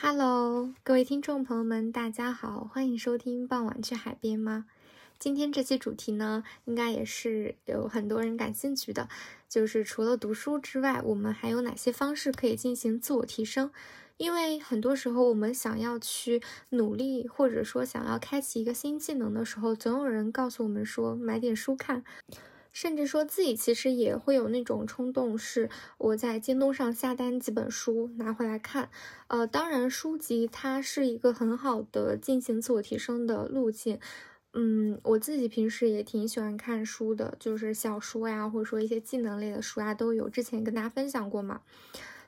Hello，各位听众朋友们，大家好，欢迎收听《傍晚去海边》吗？今天这期主题呢，应该也是有很多人感兴趣的，就是除了读书之外，我们还有哪些方式可以进行自我提升？因为很多时候，我们想要去努力，或者说想要开启一个新技能的时候，总有人告诉我们说买点书看。甚至说自己其实也会有那种冲动，是我在京东上下单几本书拿回来看。呃，当然书籍它是一个很好的进行自我提升的路径。嗯，我自己平时也挺喜欢看书的，就是小说呀，或者说一些技能类的书啊，都有。之前跟大家分享过嘛。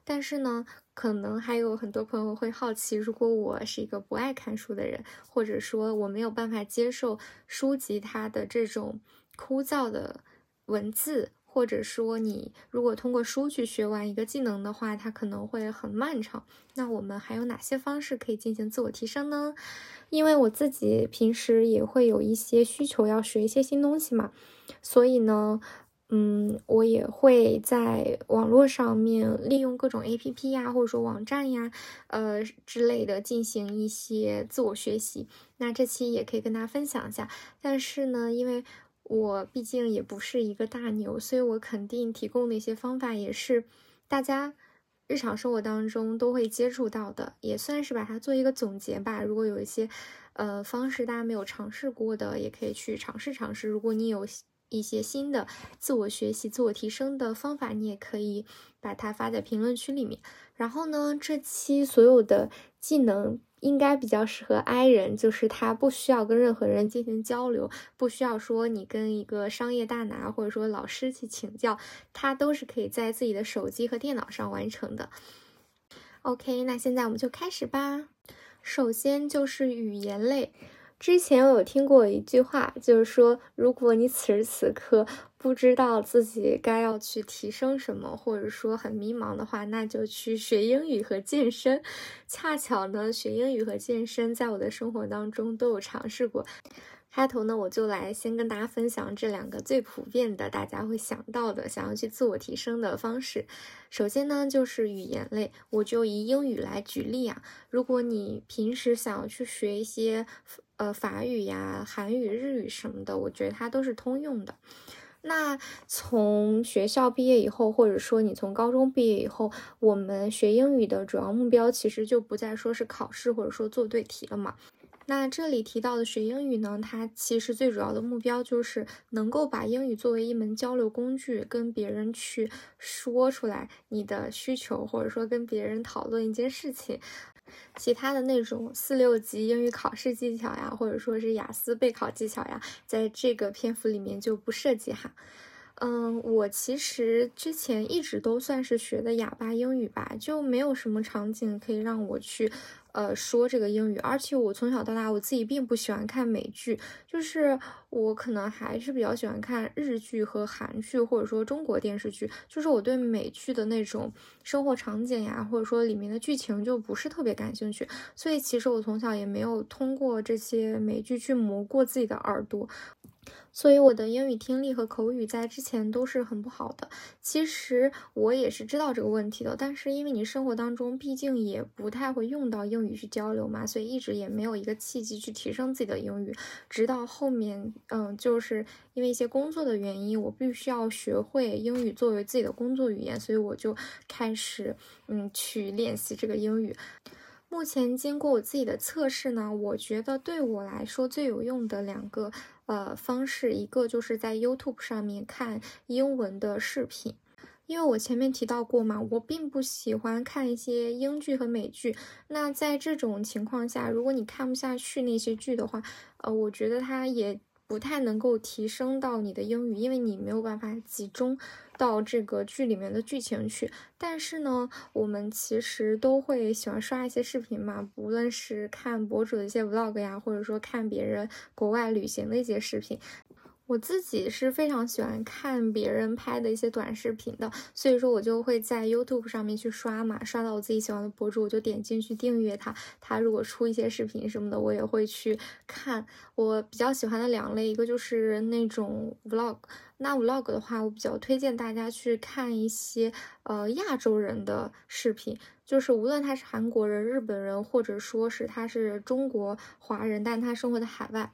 但是呢，可能还有很多朋友会好奇，如果我是一个不爱看书的人，或者说我没有办法接受书籍它的这种枯燥的。文字，或者说你如果通过书去学完一个技能的话，它可能会很漫长。那我们还有哪些方式可以进行自我提升呢？因为我自己平时也会有一些需求要学一些新东西嘛，所以呢，嗯，我也会在网络上面利用各种 APP 呀，或者说网站呀，呃之类的进行一些自我学习。那这期也可以跟大家分享一下。但是呢，因为我毕竟也不是一个大牛，所以我肯定提供的一些方法也是大家日常生活当中都会接触到的，也算是把它做一个总结吧。如果有一些呃方式大家没有尝试过的，也可以去尝试尝试。如果你有一些新的自我学习、自我提升的方法，你也可以把它发在评论区里面。然后呢，这期所有的技能。应该比较适合 I 人，就是他不需要跟任何人进行交流，不需要说你跟一个商业大拿或者说老师去请教，他都是可以在自己的手机和电脑上完成的。OK，那现在我们就开始吧。首先就是语言类。之前我有听过一句话，就是说，如果你此时此刻不知道自己该要去提升什么，或者说很迷茫的话，那就去学英语和健身。恰巧呢，学英语和健身在我的生活当中都有尝试过。开头呢，我就来先跟大家分享这两个最普遍的，大家会想到的想要去自我提升的方式。首先呢，就是语言类，我就以英语来举例啊。如果你平时想要去学一些呃法语呀、韩语、日语什么的，我觉得它都是通用的。那从学校毕业以后，或者说你从高中毕业以后，我们学英语的主要目标其实就不再说是考试，或者说做对题了嘛。那这里提到的学英语呢，它其实最主要的目标就是能够把英语作为一门交流工具，跟别人去说出来你的需求，或者说跟别人讨论一件事情。其他的那种四六级英语考试技巧呀，或者说是雅思备考技巧呀，在这个篇幅里面就不涉及哈。嗯，我其实之前一直都算是学的哑巴英语吧，就没有什么场景可以让我去。呃，说这个英语，而且我从小到大，我自己并不喜欢看美剧，就是我可能还是比较喜欢看日剧和韩剧，或者说中国电视剧。就是我对美剧的那种生活场景呀，或者说里面的剧情就不是特别感兴趣。所以其实我从小也没有通过这些美剧去磨过自己的耳朵。所以我的英语听力和口语在之前都是很不好的。其实我也是知道这个问题的，但是因为你生活当中毕竟也不太会用到英语去交流嘛，所以一直也没有一个契机去提升自己的英语。直到后面，嗯，就是因为一些工作的原因，我必须要学会英语作为自己的工作语言，所以我就开始，嗯，去练习这个英语。目前经过我自己的测试呢，我觉得对我来说最有用的两个。呃，方式一个就是在 YouTube 上面看英文的视频，因为我前面提到过嘛，我并不喜欢看一些英剧和美剧。那在这种情况下，如果你看不下去那些剧的话，呃，我觉得它也。不太能够提升到你的英语，因为你没有办法集中到这个剧里面的剧情去。但是呢，我们其实都会喜欢刷一些视频嘛，无论是看博主的一些 vlog 呀，或者说看别人国外旅行的一些视频。我自己是非常喜欢看别人拍的一些短视频的，所以说我就会在 YouTube 上面去刷嘛，刷到我自己喜欢的博主，我就点进去订阅他。他如果出一些视频什么的，我也会去看。我比较喜欢的两类，一个就是那种 Vlog，那 Vlog 的话，我比较推荐大家去看一些呃亚洲人的视频，就是无论他是韩国人、日本人，或者说是他是中国华人，但他生活在海外。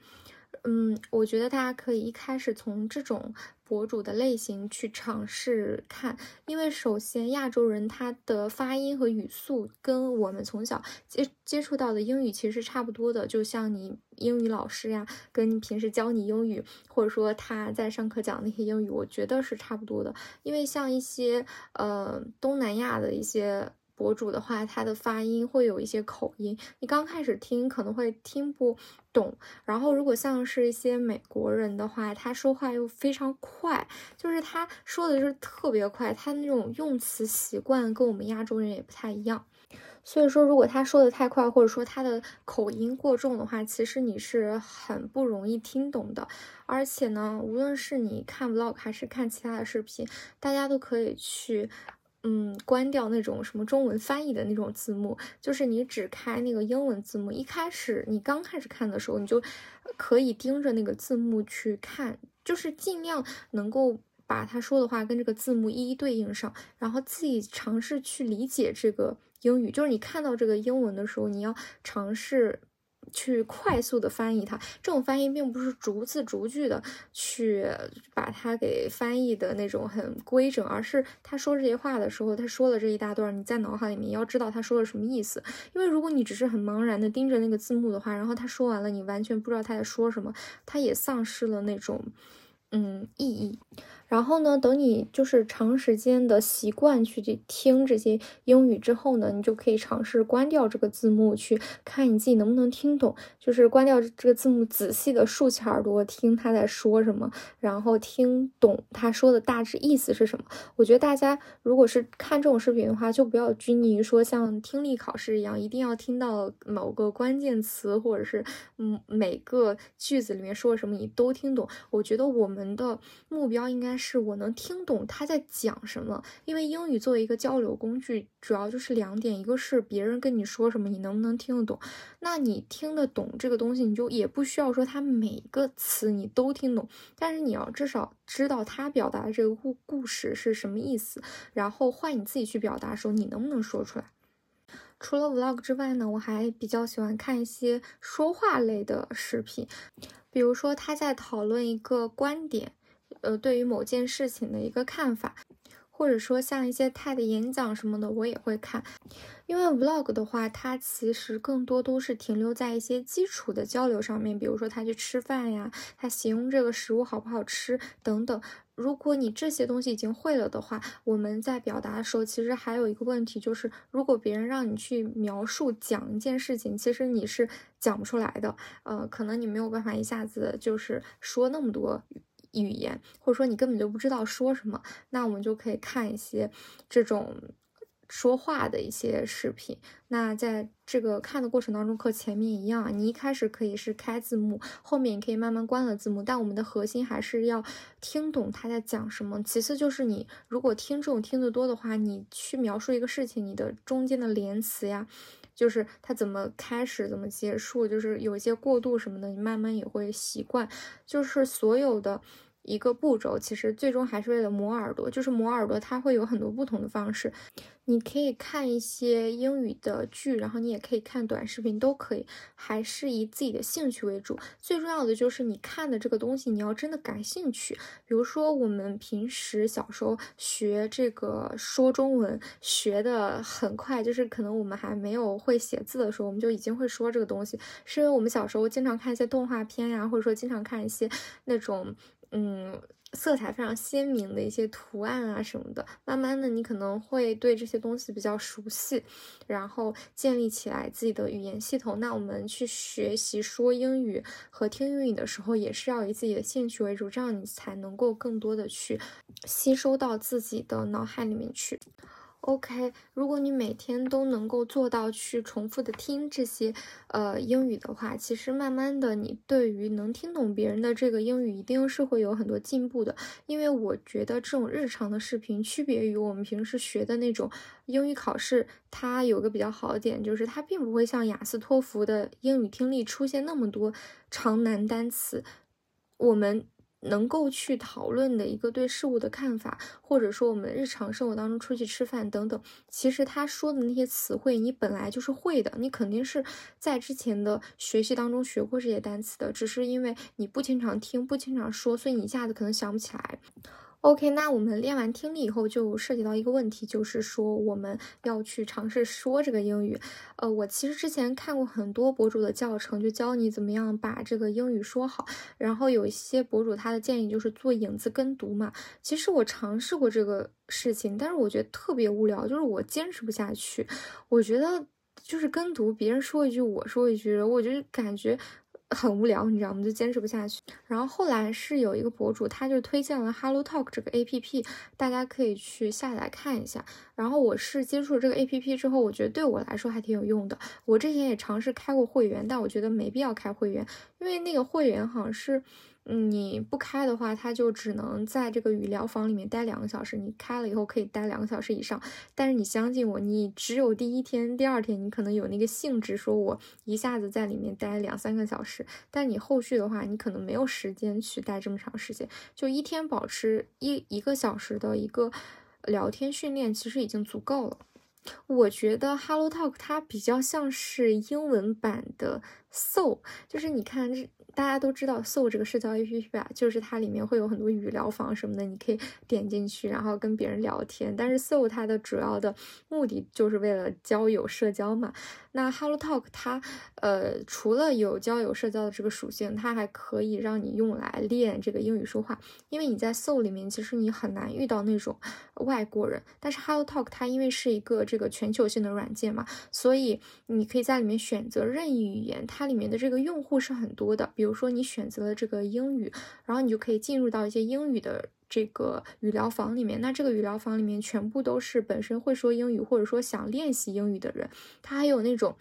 嗯，我觉得大家可以一开始从这种博主的类型去尝试看，因为首先亚洲人他的发音和语速跟我们从小接接触到的英语其实是差不多的，就像你英语老师呀，跟你平时教你英语，或者说他在上课讲那些英语，我觉得是差不多的。因为像一些呃东南亚的一些。博主的话，他的发音会有一些口音，你刚开始听可能会听不懂。然后，如果像是一些美国人的话，他说话又非常快，就是他说的就是特别快，他那种用词习惯跟我们亚洲人也不太一样。所以说，如果他说的太快，或者说他的口音过重的话，其实你是很不容易听懂的。而且呢，无论是你看 vlog 还是看其他的视频，大家都可以去。嗯，关掉那种什么中文翻译的那种字幕，就是你只开那个英文字幕。一开始你刚开始看的时候，你就可以盯着那个字幕去看，就是尽量能够把他说的话跟这个字幕一一对应上，然后自己尝试去理解这个英语。就是你看到这个英文的时候，你要尝试。去快速的翻译它，这种翻译并不是逐字逐句的去把它给翻译的那种很规整，而是他说这些话的时候，他说了这一大段，你在脑海里面要知道他说了什么意思。因为如果你只是很茫然的盯着那个字幕的话，然后他说完了，你完全不知道他在说什么，他也丧失了那种嗯意义。然后呢，等你就是长时间的习惯去听这些英语之后呢，你就可以尝试关掉这个字幕，去看你自己能不能听懂。就是关掉这个字幕，仔细的竖起耳朵听他在说什么，然后听懂他说的大致意思是什么。我觉得大家如果是看这种视频的话，就不要拘泥于说像听力考试一样，一定要听到某个关键词，或者是嗯每个句子里面说什么你都听懂。我觉得我们的目标应该。是我能听懂他在讲什么，因为英语作为一个交流工具，主要就是两点，一个是别人跟你说什么，你能不能听得懂？那你听得懂这个东西，你就也不需要说他每个词你都听懂，但是你要至少知道他表达的这个故故事是什么意思，然后换你自己去表达的时候，你能不能说出来？除了 vlog 之外呢，我还比较喜欢看一些说话类的视频，比如说他在讨论一个观点。呃，对于某件事情的一个看法，或者说像一些 TED 演讲什么的，我也会看。因为 Vlog 的话，它其实更多都是停留在一些基础的交流上面，比如说他去吃饭呀，他形容这个食物好不好吃等等。如果你这些东西已经会了的话，我们在表达的时候，其实还有一个问题，就是如果别人让你去描述讲一件事情，其实你是讲不出来的。呃，可能你没有办法一下子就是说那么多。语言，或者说你根本就不知道说什么，那我们就可以看一些这种说话的一些视频。那在这个看的过程当中，和前面一样，你一开始可以是开字幕，后面你可以慢慢关了字幕，但我们的核心还是要听懂他在讲什么。其次就是你如果听这种听得多的话，你去描述一个事情，你的中间的连词呀。就是它怎么开始，怎么结束，就是有一些过渡什么的，你慢慢也会习惯。就是所有的。一个步骤，其实最终还是为了磨耳朵。就是磨耳朵，它会有很多不同的方式。你可以看一些英语的剧，然后你也可以看短视频，都可以。还是以自己的兴趣为主。最重要的就是你看的这个东西，你要真的感兴趣。比如说，我们平时小时候学这个说中文，学的很快，就是可能我们还没有会写字的时候，我们就已经会说这个东西，是因为我们小时候经常看一些动画片呀，或者说经常看一些那种。嗯，色彩非常鲜明的一些图案啊什么的，慢慢的你可能会对这些东西比较熟悉，然后建立起来自己的语言系统。那我们去学习说英语和听英语的时候，也是要以自己的兴趣为主，这样你才能够更多的去吸收到自己的脑海里面去。OK，如果你每天都能够做到去重复的听这些呃英语的话，其实慢慢的你对于能听懂别人的这个英语一定是会有很多进步的。因为我觉得这种日常的视频区别于我们平时学的那种英语考试，它有个比较好的点就是它并不会像雅思托福的英语听力出现那么多长难单词，我们。能够去讨论的一个对事物的看法，或者说我们日常生活当中出去吃饭等等，其实他说的那些词汇你本来就是会的，你肯定是在之前的学习当中学过这些单词的，只是因为你不经常听，不经常说，所以你一下子可能想不起来。OK，那我们练完听力以后，就涉及到一个问题，就是说我们要去尝试说这个英语。呃，我其实之前看过很多博主的教程，就教你怎么样把这个英语说好。然后有一些博主他的建议就是做影子跟读嘛。其实我尝试过这个事情，但是我觉得特别无聊，就是我坚持不下去。我觉得就是跟读，别人说一句，我说一句，我就感觉。很无聊，你知道吗？就坚持不下去。然后后来是有一个博主，他就推荐了 Hello Talk 这个 A P P，大家可以去下载看一下。然后我是接触了这个 A P P 之后，我觉得对我来说还挺有用的。我之前也尝试开过会员，但我觉得没必要开会员，因为那个会员好像是。你不开的话，它就只能在这个语聊房里面待两个小时。你开了以后可以待两个小时以上，但是你相信我，你只有第一天、第二天你可能有那个兴致，说我一下子在里面待两三个小时。但你后续的话，你可能没有时间去待这么长时间。就一天保持一一个小时的一个聊天训练，其实已经足够了。我觉得 Hello Talk 它比较像是英文版的 So，就是你看这。大家都知道 Soul 这个社交 APP 吧，就是它里面会有很多语聊房什么的，你可以点进去，然后跟别人聊天。但是 Soul 它的主要的目的就是为了交友社交嘛。那 Hello Talk 它呃除了有交友社交的这个属性，它还可以让你用来练这个英语说话。因为你在 Soul 里面其实你很难遇到那种外国人，但是 Hello Talk 它因为是一个这个全球性的软件嘛，所以你可以在里面选择任意语言，它里面的这个用户是很多的，比如。比如说你选择了这个英语，然后你就可以进入到一些英语的这个语聊房里面。那这个语聊房里面全部都是本身会说英语或者说想练习英语的人。它还有那种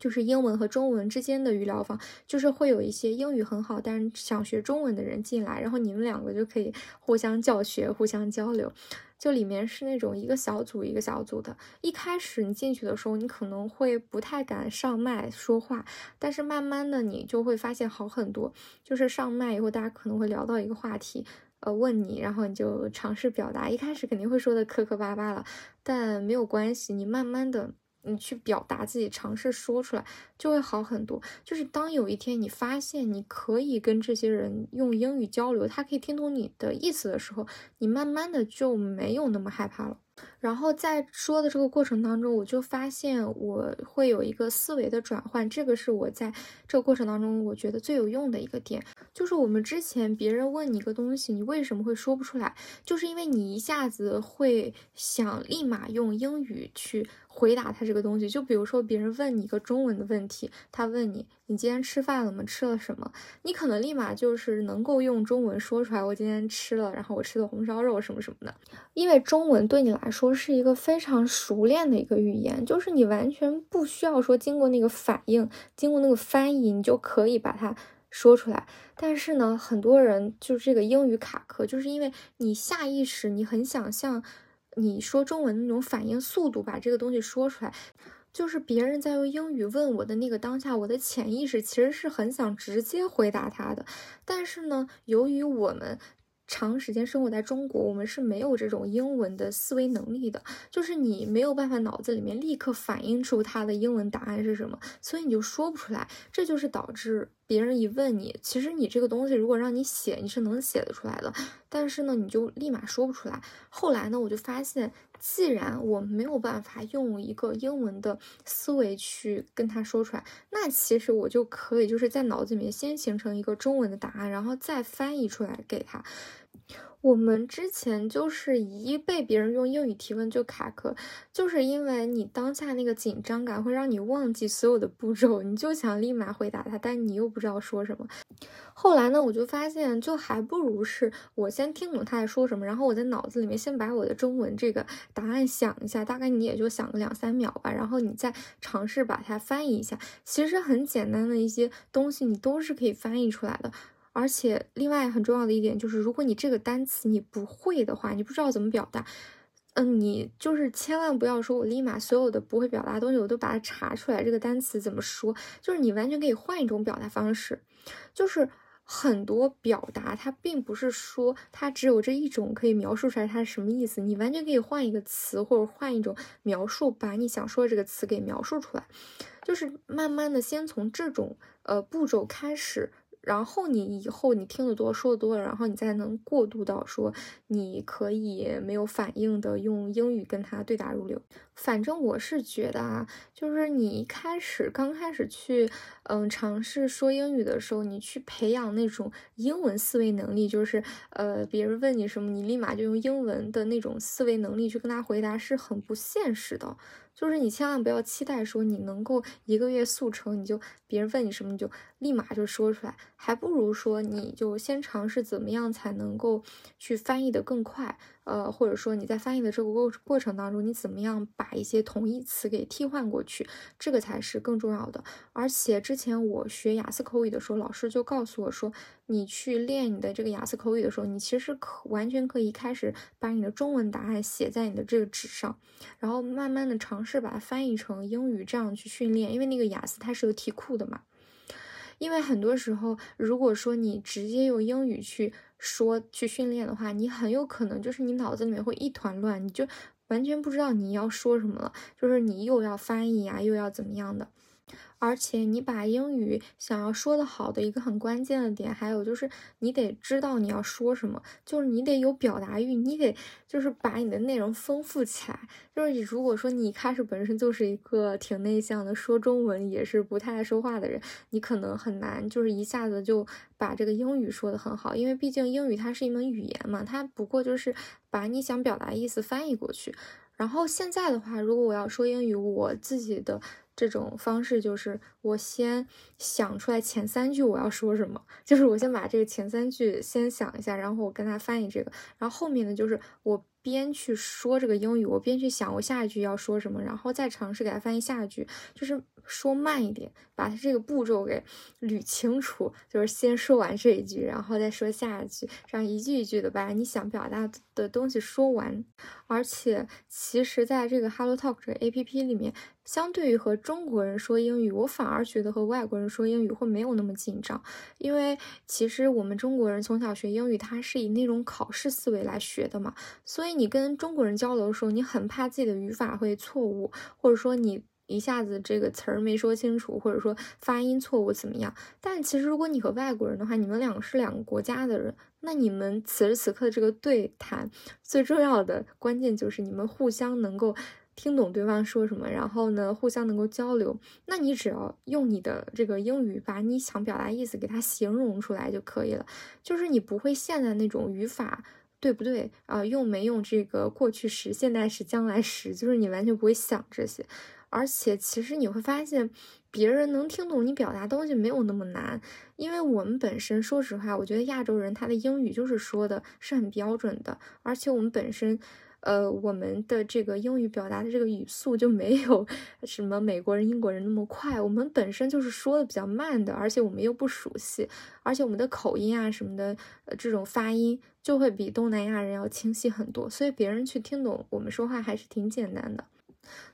就是英文和中文之间的语聊房，就是会有一些英语很好但是想学中文的人进来，然后你们两个就可以互相教学、互相交流。就里面是那种一个小组一个小组的，一开始你进去的时候，你可能会不太敢上麦说话，但是慢慢的你就会发现好很多。就是上麦以后，大家可能会聊到一个话题，呃，问你，然后你就尝试表达。一开始肯定会说的磕磕巴巴了，但没有关系，你慢慢的。你去表达自己，尝试说出来，就会好很多。就是当有一天你发现你可以跟这些人用英语交流，他可以听懂你的意思的时候，你慢慢的就没有那么害怕了。然后在说的这个过程当中，我就发现我会有一个思维的转换，这个是我在这个过程当中我觉得最有用的一个点。就是我们之前别人问你一个东西，你为什么会说不出来？就是因为你一下子会想立马用英语去。回答他这个东西，就比如说别人问你一个中文的问题，他问你你今天吃饭了吗？吃了什么？你可能立马就是能够用中文说出来，我今天吃了，然后我吃的红烧肉什么什么的。因为中文对你来说是一个非常熟练的一个语言，就是你完全不需要说经过那个反应，经过那个翻译，你就可以把它说出来。但是呢，很多人就是这个英语卡壳，就是因为你下意识你很想像。你说中文那种反应速度，把这个东西说出来，就是别人在用英语问我的那个当下，我的潜意识其实是很想直接回答他的。但是呢，由于我们长时间生活在中国，我们是没有这种英文的思维能力的，就是你没有办法脑子里面立刻反映出他的英文答案是什么，所以你就说不出来。这就是导致。别人一问你，其实你这个东西如果让你写，你是能写得出来的，但是呢，你就立马说不出来。后来呢，我就发现，既然我没有办法用一个英文的思维去跟他说出来，那其实我就可以就是在脑子里面先形成一个中文的答案，然后再翻译出来给他。我们之前就是一被别人用英语提问就卡壳，就是因为你当下那个紧张感会让你忘记所有的步骤，你就想立马回答他，但你又不知道说什么。后来呢，我就发现，就还不如是我先听懂他在说什么，然后我在脑子里面先把我的中文这个答案想一下，大概你也就想个两三秒吧，然后你再尝试把它翻译一下。其实很简单的一些东西，你都是可以翻译出来的。而且，另外很重要的一点就是，如果你这个单词你不会的话，你不知道怎么表达，嗯，你就是千万不要说，我立马所有的不会表达的东西我都把它查出来，这个单词怎么说？就是你完全可以换一种表达方式，就是很多表达它并不是说它只有这一种可以描述出来它是什么意思，你完全可以换一个词或者换一种描述，把你想说的这个词给描述出来，就是慢慢的先从这种呃步骤开始。然后你以后你听得多说的多了，然后你再能过渡到说你可以没有反应的用英语跟他对答如流。反正我是觉得啊，就是你一开始刚开始去嗯尝试说英语的时候，你去培养那种英文思维能力，就是呃别人问你什么，你立马就用英文的那种思维能力去跟他回答，是很不现实的。就是你千万不要期待说你能够一个月速成，你就别人问你什么你就立马就说出来，还不如说你就先尝试怎么样才能够去翻译的更快。呃，或者说你在翻译的这个过过程当中，你怎么样把一些同义词给替换过去，这个才是更重要的。而且之前我学雅思口语的时候，老师就告诉我说，你去练你的这个雅思口语的时候，你其实可完全可以开始把你的中文答案写在你的这个纸上，然后慢慢的尝试把它翻译成英语，这样去训练。因为那个雅思它是有题库的嘛。因为很多时候，如果说你直接用英语去说去训练的话，你很有可能就是你脑子里面会一团乱，你就完全不知道你要说什么了，就是你又要翻译呀，又要怎么样的。而且你把英语想要说的好的一个很关键的点，还有就是你得知道你要说什么，就是你得有表达欲，你得就是把你的内容丰富起来。就是如果说你一开始本身就是一个挺内向的，说中文也是不太爱说话的人，你可能很难就是一下子就把这个英语说的很好，因为毕竟英语它是一门语言嘛，它不过就是把你想表达意思翻译过去。然后现在的话，如果我要说英语，我自己的。这种方式就是我先想出来前三句我要说什么，就是我先把这个前三句先想一下，然后我跟他翻译这个，然后后面呢就是我边去说这个英语，我边去想我下一句要说什么，然后再尝试给他翻译下一句，就是。说慢一点，把它这个步骤给捋清楚，就是先说完这一句，然后再说下一句，这样一句一句的把你想表达的东西说完。而且，其实在这个 Hello Talk 这个 A P P 里面，相对于和中国人说英语，我反而觉得和外国人说英语会没有那么紧张，因为其实我们中国人从小学英语，它是以那种考试思维来学的嘛，所以你跟中国人交流的时候，你很怕自己的语法会错误，或者说你。一下子这个词儿没说清楚，或者说发音错误怎么样？但其实如果你和外国人的话，你们两个是两个国家的人，那你们此时此刻的这个对谈，最重要的关键就是你们互相能够听懂对方说什么，然后呢互相能够交流。那你只要用你的这个英语把你想表达意思给它形容出来就可以了，就是你不会陷在那种语法对不对啊，用没用这个过去时、现在时、将来时，就是你完全不会想这些。而且，其实你会发现，别人能听懂你表达东西没有那么难，因为我们本身，说实话，我觉得亚洲人他的英语就是说的是很标准的，而且我们本身，呃，我们的这个英语表达的这个语速就没有什么美国人、英国人那么快，我们本身就是说的比较慢的，而且我们又不熟悉，而且我们的口音啊什么的，呃，这种发音就会比东南亚人要清晰很多，所以别人去听懂我们说话还是挺简单的。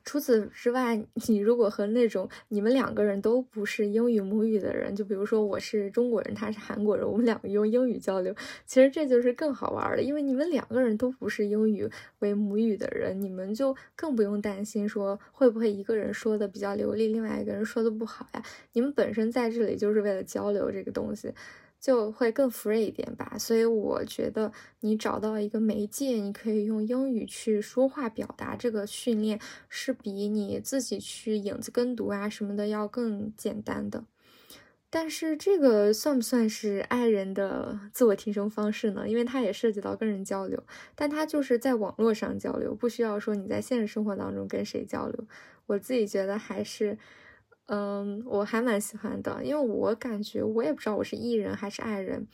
除此之外，你如果和那种你们两个人都不是英语母语的人，就比如说我是中国人，他是韩国人，我们两个用英语交流，其实这就是更好玩的，因为你们两个人都不是英语为母语的人，你们就更不用担心说会不会一个人说的比较流利，另外一个人说的不好呀。你们本身在这里就是为了交流这个东西。就会更 free 一点吧，所以我觉得你找到一个媒介，你可以用英语去说话表达，这个训练是比你自己去影子跟读啊什么的要更简单的。但是这个算不算是爱人的自我提升方式呢？因为它也涉及到跟人交流，但它就是在网络上交流，不需要说你在现实生活当中跟谁交流。我自己觉得还是，嗯，我还蛮喜欢的，因为我感觉我也不知道我是 E 人还是爱人，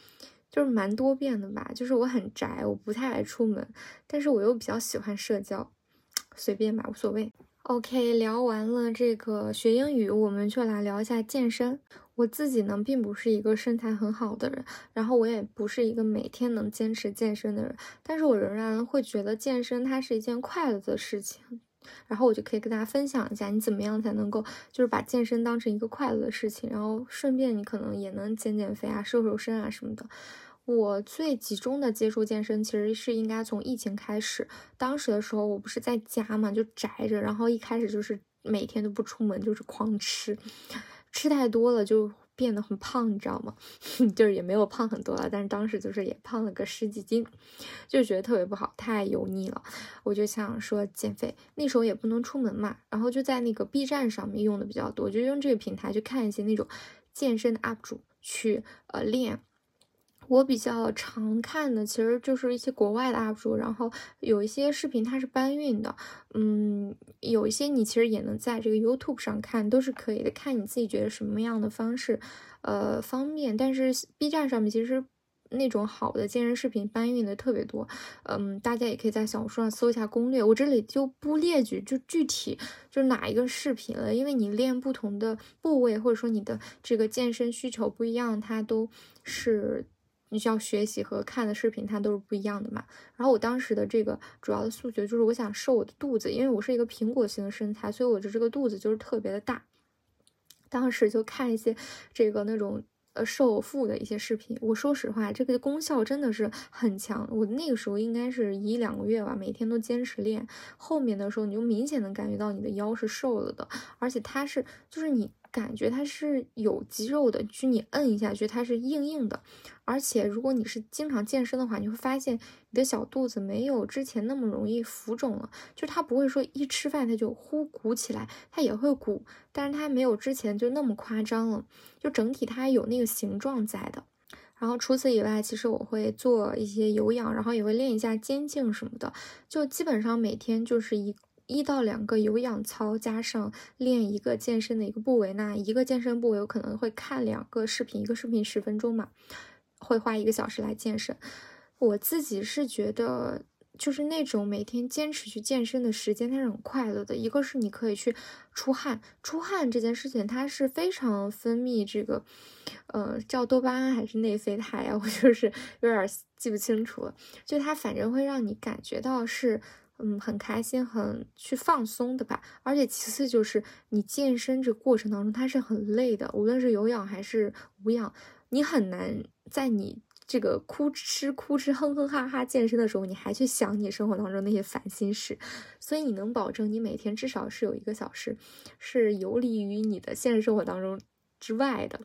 就是蛮多变的吧。就是我很宅，我不太爱出门，但是我又比较喜欢社交，随便吧，无所谓。OK，聊完了这个学英语，我们就来聊一下健身。我自己呢，并不是一个身材很好的人，然后我也不是一个每天能坚持健身的人，但是我仍然会觉得健身它是一件快乐的事情。然后我就可以跟大家分享一下，你怎么样才能够就是把健身当成一个快乐的事情，然后顺便你可能也能减减肥啊、瘦瘦身啊什么的。我最集中的接触健身，其实是应该从疫情开始。当时的时候，我不是在家嘛，就宅着，然后一开始就是每天都不出门，就是狂吃，吃太多了就变得很胖，你知道吗？就是也没有胖很多了，但是当时就是也胖了个十几斤，就觉得特别不好，太油腻了。我就想说减肥，那时候也不能出门嘛，然后就在那个 B 站上面用的比较多，就用这个平台去看一些那种健身的 UP 主去呃练。我比较常看的其实就是一些国外的 UP 主，然后有一些视频它是搬运的，嗯，有一些你其实也能在这个 YouTube 上看，都是可以的，看你自己觉得什么样的方式，呃，方便。但是 B 站上面其实那种好的健身视频搬运的特别多，嗯，大家也可以在小红书上搜一下攻略，我这里就不列举就具体就哪一个视频了，因为你练不同的部位，或者说你的这个健身需求不一样，它都是。你需要学习和看的视频，它都是不一样的嘛。然后我当时的这个主要的诉求就是，我想瘦我的肚子，因为我是一个苹果型的身材，所以我的这个肚子就是特别的大。当时就看一些这个那种呃瘦腹的一些视频，我说实话，这个功效真的是很强。我那个时候应该是一两个月吧，每天都坚持练。后面的时候，你就明显能感觉到你的腰是瘦了的，而且它是就是你。感觉它是有肌肉的，就你摁一下觉得，它是硬硬的。而且如果你是经常健身的话，你会发现你的小肚子没有之前那么容易浮肿了，就它不会说一吃饭它就呼鼓起来，它也会鼓，但是它没有之前就那么夸张了，就整体它有那个形状在的。然后除此以外，其实我会做一些有氧，然后也会练一下肩颈什么的，就基本上每天就是一。一到两个有氧操，加上练一个健身的一个部位，那一个健身部位我可能会看两个视频，一个视频十分钟嘛，会花一个小时来健身。我自己是觉得，就是那种每天坚持去健身的时间，它是很快乐的。一个是你可以去出汗，出汗这件事情它是非常分泌这个，呃，叫多巴胺还是内啡肽啊？我就是有点记不清楚了。就它反正会让你感觉到是。嗯，很开心，很去放松的吧。而且其次就是你健身这过程当中，它是很累的，无论是有氧还是无氧，你很难在你这个哭吃哭吃哼哼哈哈健身的时候，你还去想你生活当中那些烦心事。所以你能保证你每天至少是有一个小时是游离于你的现实生活当中之外的。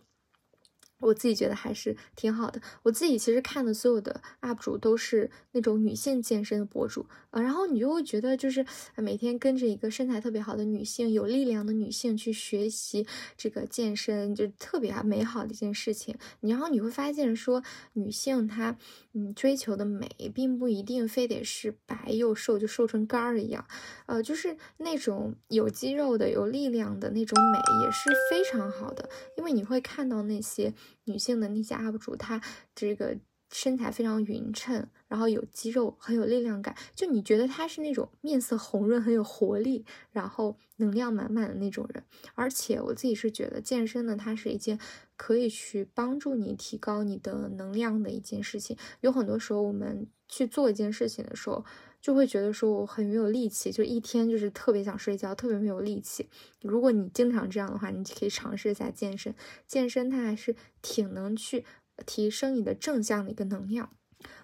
我自己觉得还是挺好的。我自己其实看的所有的 UP 主都是那种女性健身的博主啊，然后你就会觉得就是每天跟着一个身材特别好的女性、有力量的女性去学习这个健身，就特别美好的一件事情。你然后你会发现说，女性她嗯追求的美，并不一定非得是白又瘦，就瘦成干儿一样，呃，就是那种有肌肉的、有力量的那种美也是非常好的，因为你会看到那些。女性的那些 UP 主，她这个身材非常匀称，然后有肌肉，很有力量感，就你觉得她是那种面色红润、很有活力，然后能量满满的那种人。而且我自己是觉得健身呢，它是一件可以去帮助你提高你的能量的一件事情。有很多时候我们去做一件事情的时候。就会觉得说我很没有力气，就一天就是特别想睡觉，特别没有力气。如果你经常这样的话，你可以尝试一下健身。健身它还是挺能去提升你的正向的一个能量。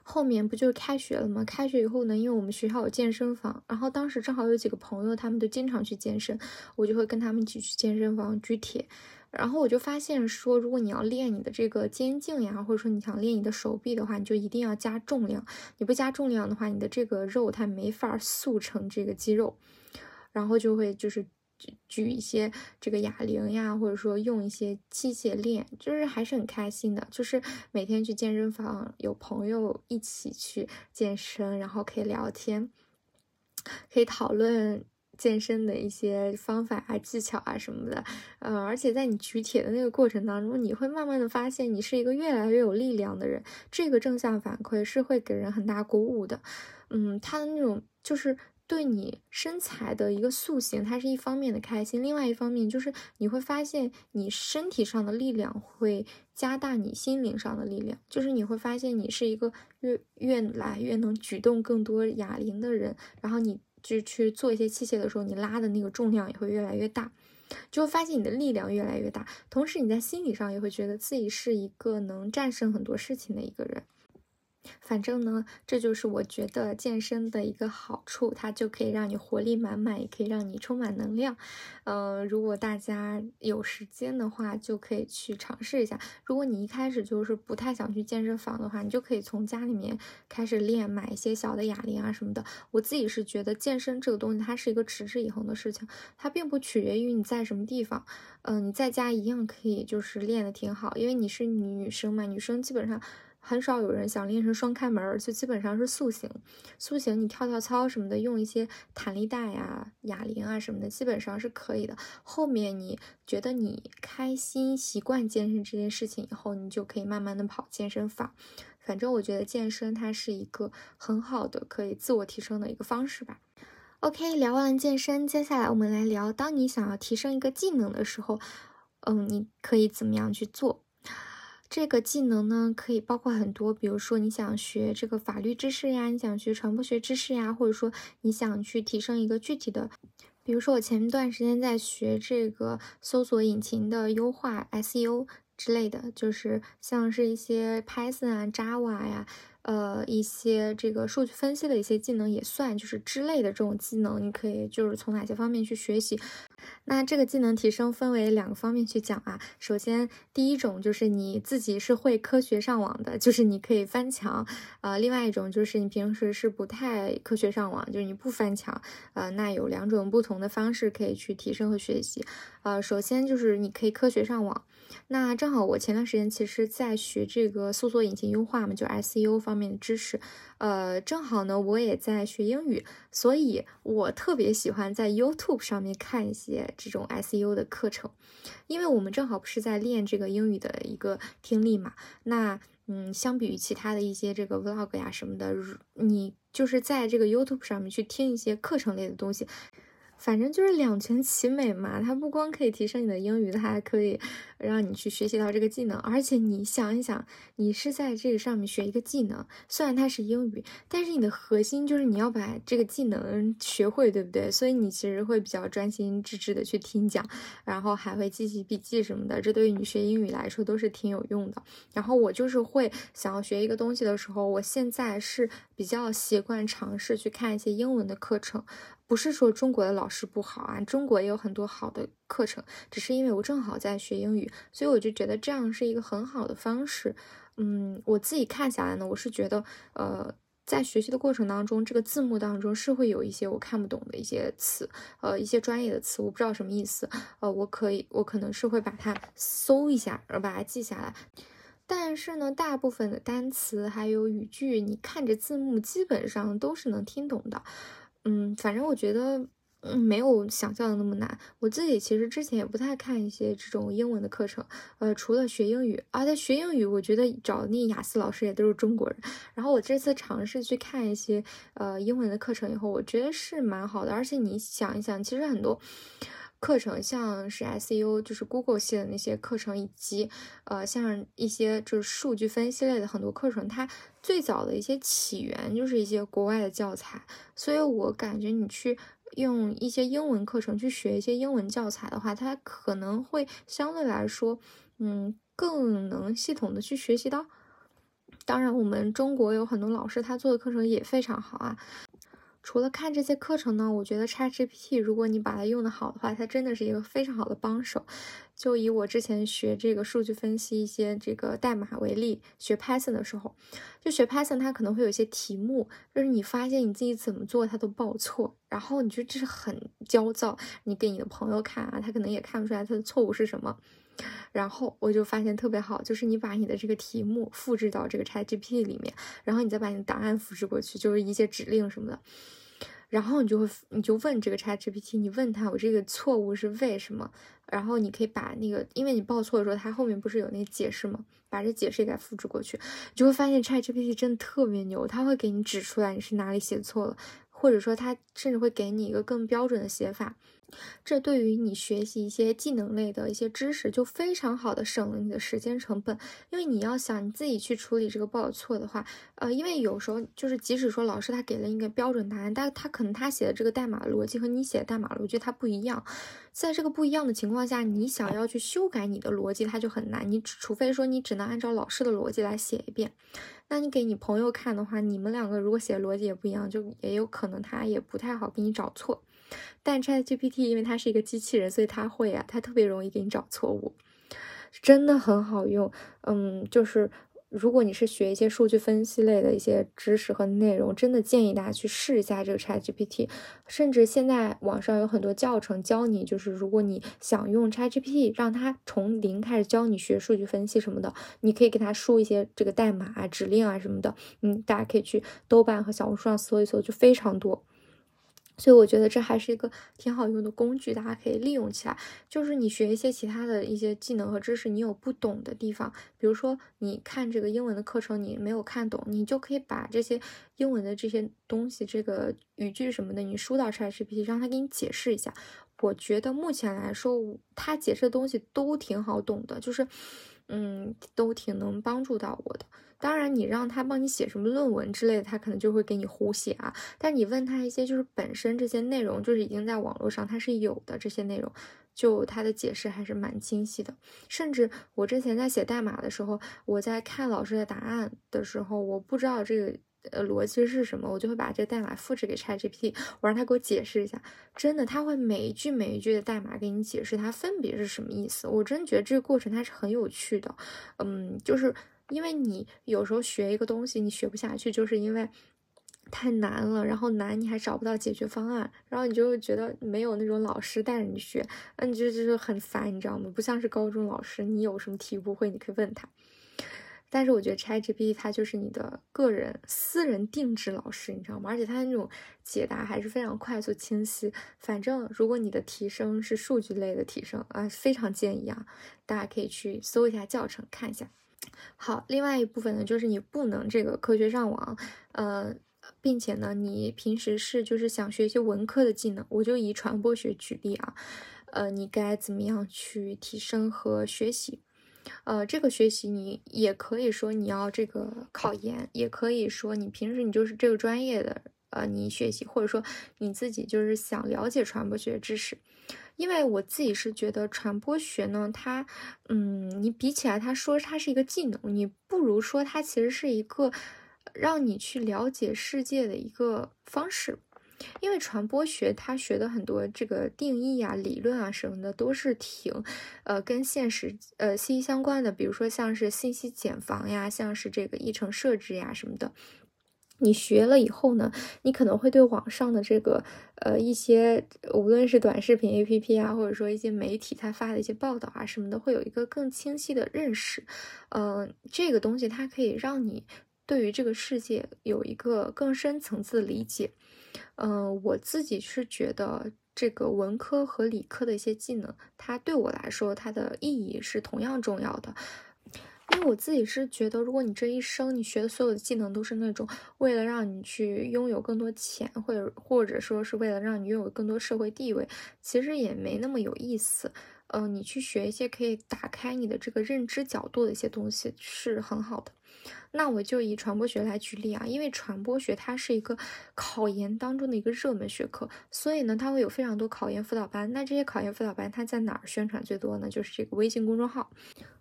后面不就是开学了吗？开学以后呢，因为我们学校有健身房，然后当时正好有几个朋友，他们都经常去健身，我就会跟他们一起去健身房举铁。然后我就发现说，如果你要练你的这个肩颈呀，或者说你想练你的手臂的话，你就一定要加重量。你不加重量的话，你的这个肉它没法塑成这个肌肉，然后就会就是举一些这个哑铃呀，或者说用一些器械练，就是还是很开心的。就是每天去健身房，有朋友一起去健身，然后可以聊天，可以讨论。健身的一些方法啊、技巧啊什么的，呃，而且在你举铁的那个过程当中，你会慢慢的发现你是一个越来越有力量的人。这个正向反馈是会给人很大鼓舞的。嗯，他的那种就是对你身材的一个塑形，它是一方面的开心，另外一方面就是你会发现你身体上的力量会加大你心灵上的力量，就是你会发现你是一个越越来越能举动更多哑铃的人，然后你。就去做一些器械的时候，你拉的那个重量也会越来越大，就会发现你的力量越来越大，同时你在心理上也会觉得自己是一个能战胜很多事情的一个人。反正呢，这就是我觉得健身的一个好处，它就可以让你活力满满，也可以让你充满能量。呃，如果大家有时间的话，就可以去尝试一下。如果你一开始就是不太想去健身房的话，你就可以从家里面开始练，买一些小的哑铃啊什么的。我自己是觉得健身这个东西，它是一个持之以恒的事情，它并不取决于你在什么地方。嗯，你在家一样可以就是练的挺好，因为你是女生嘛，女生基本上。很少有人想练成双开门，就基本上是塑形。塑形你跳跳操什么的，用一些弹力带呀、哑铃啊什么的，基本上是可以的。后面你觉得你开心、习惯健身这件事情以后，你就可以慢慢的跑健身房。反正我觉得健身它是一个很好的可以自我提升的一个方式吧。OK，聊完了健身，接下来我们来聊，当你想要提升一个技能的时候，嗯，你可以怎么样去做？这个技能呢，可以包括很多，比如说你想学这个法律知识呀，你想学传播学知识呀，或者说你想去提升一个具体的，比如说我前段时间在学这个搜索引擎的优化 SEO 之类的，就是像是一些 Python 啊、Java 呀。呃，一些这个数据分析的一些技能也算，就是之类的这种技能，你可以就是从哪些方面去学习？那这个技能提升分为两个方面去讲啊。首先，第一种就是你自己是会科学上网的，就是你可以翻墙。呃，另外一种就是你平时是不太科学上网，就是你不翻墙。呃，那有两种不同的方式可以去提升和学习。呃，首先就是你可以科学上网。那正好我前段时间其实在学这个搜索引擎优化嘛，就 SEO 方面的知识。呃，正好呢，我也在学英语，所以我特别喜欢在 YouTube 上面看一些这种 SEO 的课程，因为我们正好不是在练这个英语的一个听力嘛。那嗯，相比于其他的一些这个 Vlog 呀什么的，你就是在这个 YouTube 上面去听一些课程类的东西。反正就是两全其美嘛，它不光可以提升你的英语，它还可以让你去学习到这个技能。而且你想一想，你是在这个上面学一个技能，虽然它是英语，但是你的核心就是你要把这个技能学会，对不对？所以你其实会比较专心致志的去听讲，然后还会记记笔记什么的。这对于你学英语来说都是挺有用的。然后我就是会想要学一个东西的时候，我现在是比较习惯尝试去看一些英文的课程。不是说中国的老师不好啊，中国也有很多好的课程，只是因为我正好在学英语，所以我就觉得这样是一个很好的方式。嗯，我自己看下来呢，我是觉得，呃，在学习的过程当中，这个字幕当中是会有一些我看不懂的一些词，呃，一些专业的词，我不知道什么意思，呃，我可以，我可能是会把它搜一下，然后把它记下来。但是呢，大部分的单词还有语句，你看着字幕基本上都是能听懂的。嗯，反正我觉得，嗯，没有想象的那么难。我自己其实之前也不太看一些这种英文的课程，呃，除了学英语啊，在学英语，我觉得找那雅思老师也都是中国人。然后我这次尝试去看一些呃英文的课程以后，我觉得是蛮好的。而且你想一想，其实很多课程，像是 SEO，就是 Google 系的那些课程，以及呃像一些就是数据分析类的很多课程，它。最早的一些起源就是一些国外的教材，所以我感觉你去用一些英文课程去学一些英文教材的话，它可能会相对来说，嗯，更能系统的去学习到。当然，我们中国有很多老师他做的课程也非常好啊。除了看这些课程呢，我觉得 ChatGPT 如果你把它用的好的话，它真的是一个非常好的帮手。就以我之前学这个数据分析一些这个代码为例，学 Python 的时候，就学 Python 它可能会有一些题目，就是你发现你自己怎么做它都报错，然后你就这是很焦躁，你给你的朋友看啊，他可能也看不出来它的错误是什么。然后我就发现特别好，就是你把你的这个题目复制到这个 ChatGPT 里面，然后你再把你的答案复制过去，就是一些指令什么的，然后你就会你就问这个 ChatGPT，你问他我这个错误是为什么，然后你可以把那个，因为你报错的时候，它后面不是有那个解释吗？把这解释给复制过去，你就会发现 ChatGPT 真的特别牛，它会给你指出来你是哪里写错了，或者说它甚至会给你一个更标准的写法。这对于你学习一些技能类的一些知识，就非常好的省了你的时间成本。因为你要想你自己去处理这个报错的话，呃，因为有时候就是即使说老师他给了一个标准答案，但他可能他写的这个代码逻辑和你写的代码逻辑它不一样。在这个不一样的情况下，你想要去修改你的逻辑，它就很难。你除非说你只能按照老师的逻辑来写一遍，那你给你朋友看的话，你们两个如果写逻辑也不一样，就也有可能他也不太好给你找错。但 ChatGPT 因为它是一个机器人，所以它会啊，它特别容易给你找错误，真的很好用。嗯，就是如果你是学一些数据分析类的一些知识和内容，真的建议大家去试一下这个 ChatGPT。甚至现在网上有很多教程教你，就是如果你想用 ChatGPT 让它从零开始教你学数据分析什么的，你可以给它输一些这个代码啊、指令啊什么的。嗯，大家可以去豆瓣和小红书上搜一搜，就非常多。所以我觉得这还是一个挺好用的工具，大家可以利用起来。就是你学一些其他的一些技能和知识，你有不懂的地方，比如说你看这个英文的课程，你没有看懂，你就可以把这些英文的这些东西，这个语句什么的，你输到 ChatGPT，让他给你解释一下。我觉得目前来说，他解释的东西都挺好懂的，就是，嗯，都挺能帮助到我的。当然，你让他帮你写什么论文之类的，他可能就会给你胡写啊。但你问他一些就是本身这些内容就是已经在网络上它是有的这些内容，就他的解释还是蛮清晰的。甚至我之前在写代码的时候，我在看老师的答案的时候，我不知道这个呃逻辑是什么，我就会把这个代码复制给 ChatGPT，我让他给我解释一下。真的，他会每一句每一句的代码给你解释它分别是什么意思。我真觉得这个过程它是很有趣的，嗯，就是。因为你有时候学一个东西，你学不下去，就是因为太难了，然后难你还找不到解决方案，然后你就觉得没有那种老师带着你学，那你就就是很烦，你知道吗？不像是高中老师，你有什么题不会，你可以问他。但是我觉得 ChatGPT 它就是你的个人私人定制老师，你知道吗？而且它那种解答还是非常快速清晰。反正如果你的提升是数据类的提升啊，非常建议啊，大家可以去搜一下教程看一下。好，另外一部分呢，就是你不能这个科学上网，呃，并且呢，你平时是就是想学一些文科的技能，我就以传播学举例啊，呃，你该怎么样去提升和学习？呃，这个学习你也可以说你要这个考研，也可以说你平时你就是这个专业的，呃，你学习，或者说你自己就是想了解传播学知识。因为我自己是觉得传播学呢，它，嗯，你比起来，它说它是一个技能，你不如说它其实是一个让你去了解世界的一个方式。因为传播学它学的很多这个定义啊、理论啊什么的，都是挺，呃，跟现实呃息息相关的。比如说像是信息茧房呀，像是这个议程设置呀什么的。你学了以后呢，你可能会对网上的这个呃一些，无论是短视频 APP 啊，或者说一些媒体他发的一些报道啊什么的，会有一个更清晰的认识。嗯，这个东西它可以让你对于这个世界有一个更深层次的理解。嗯，我自己是觉得这个文科和理科的一些技能，它对我来说它的意义是同样重要的。因为我自己是觉得，如果你这一生你学的所有的技能都是那种为了让你去拥有更多钱，或者或者说是为了让你拥有更多社会地位，其实也没那么有意思。嗯，你去学一些可以打开你的这个认知角度的一些东西是很好的。那我就以传播学来举例啊，因为传播学它是一个考研当中的一个热门学科，所以呢，它会有非常多考研辅导班。那这些考研辅导班它在哪儿宣传最多呢？就是这个微信公众号。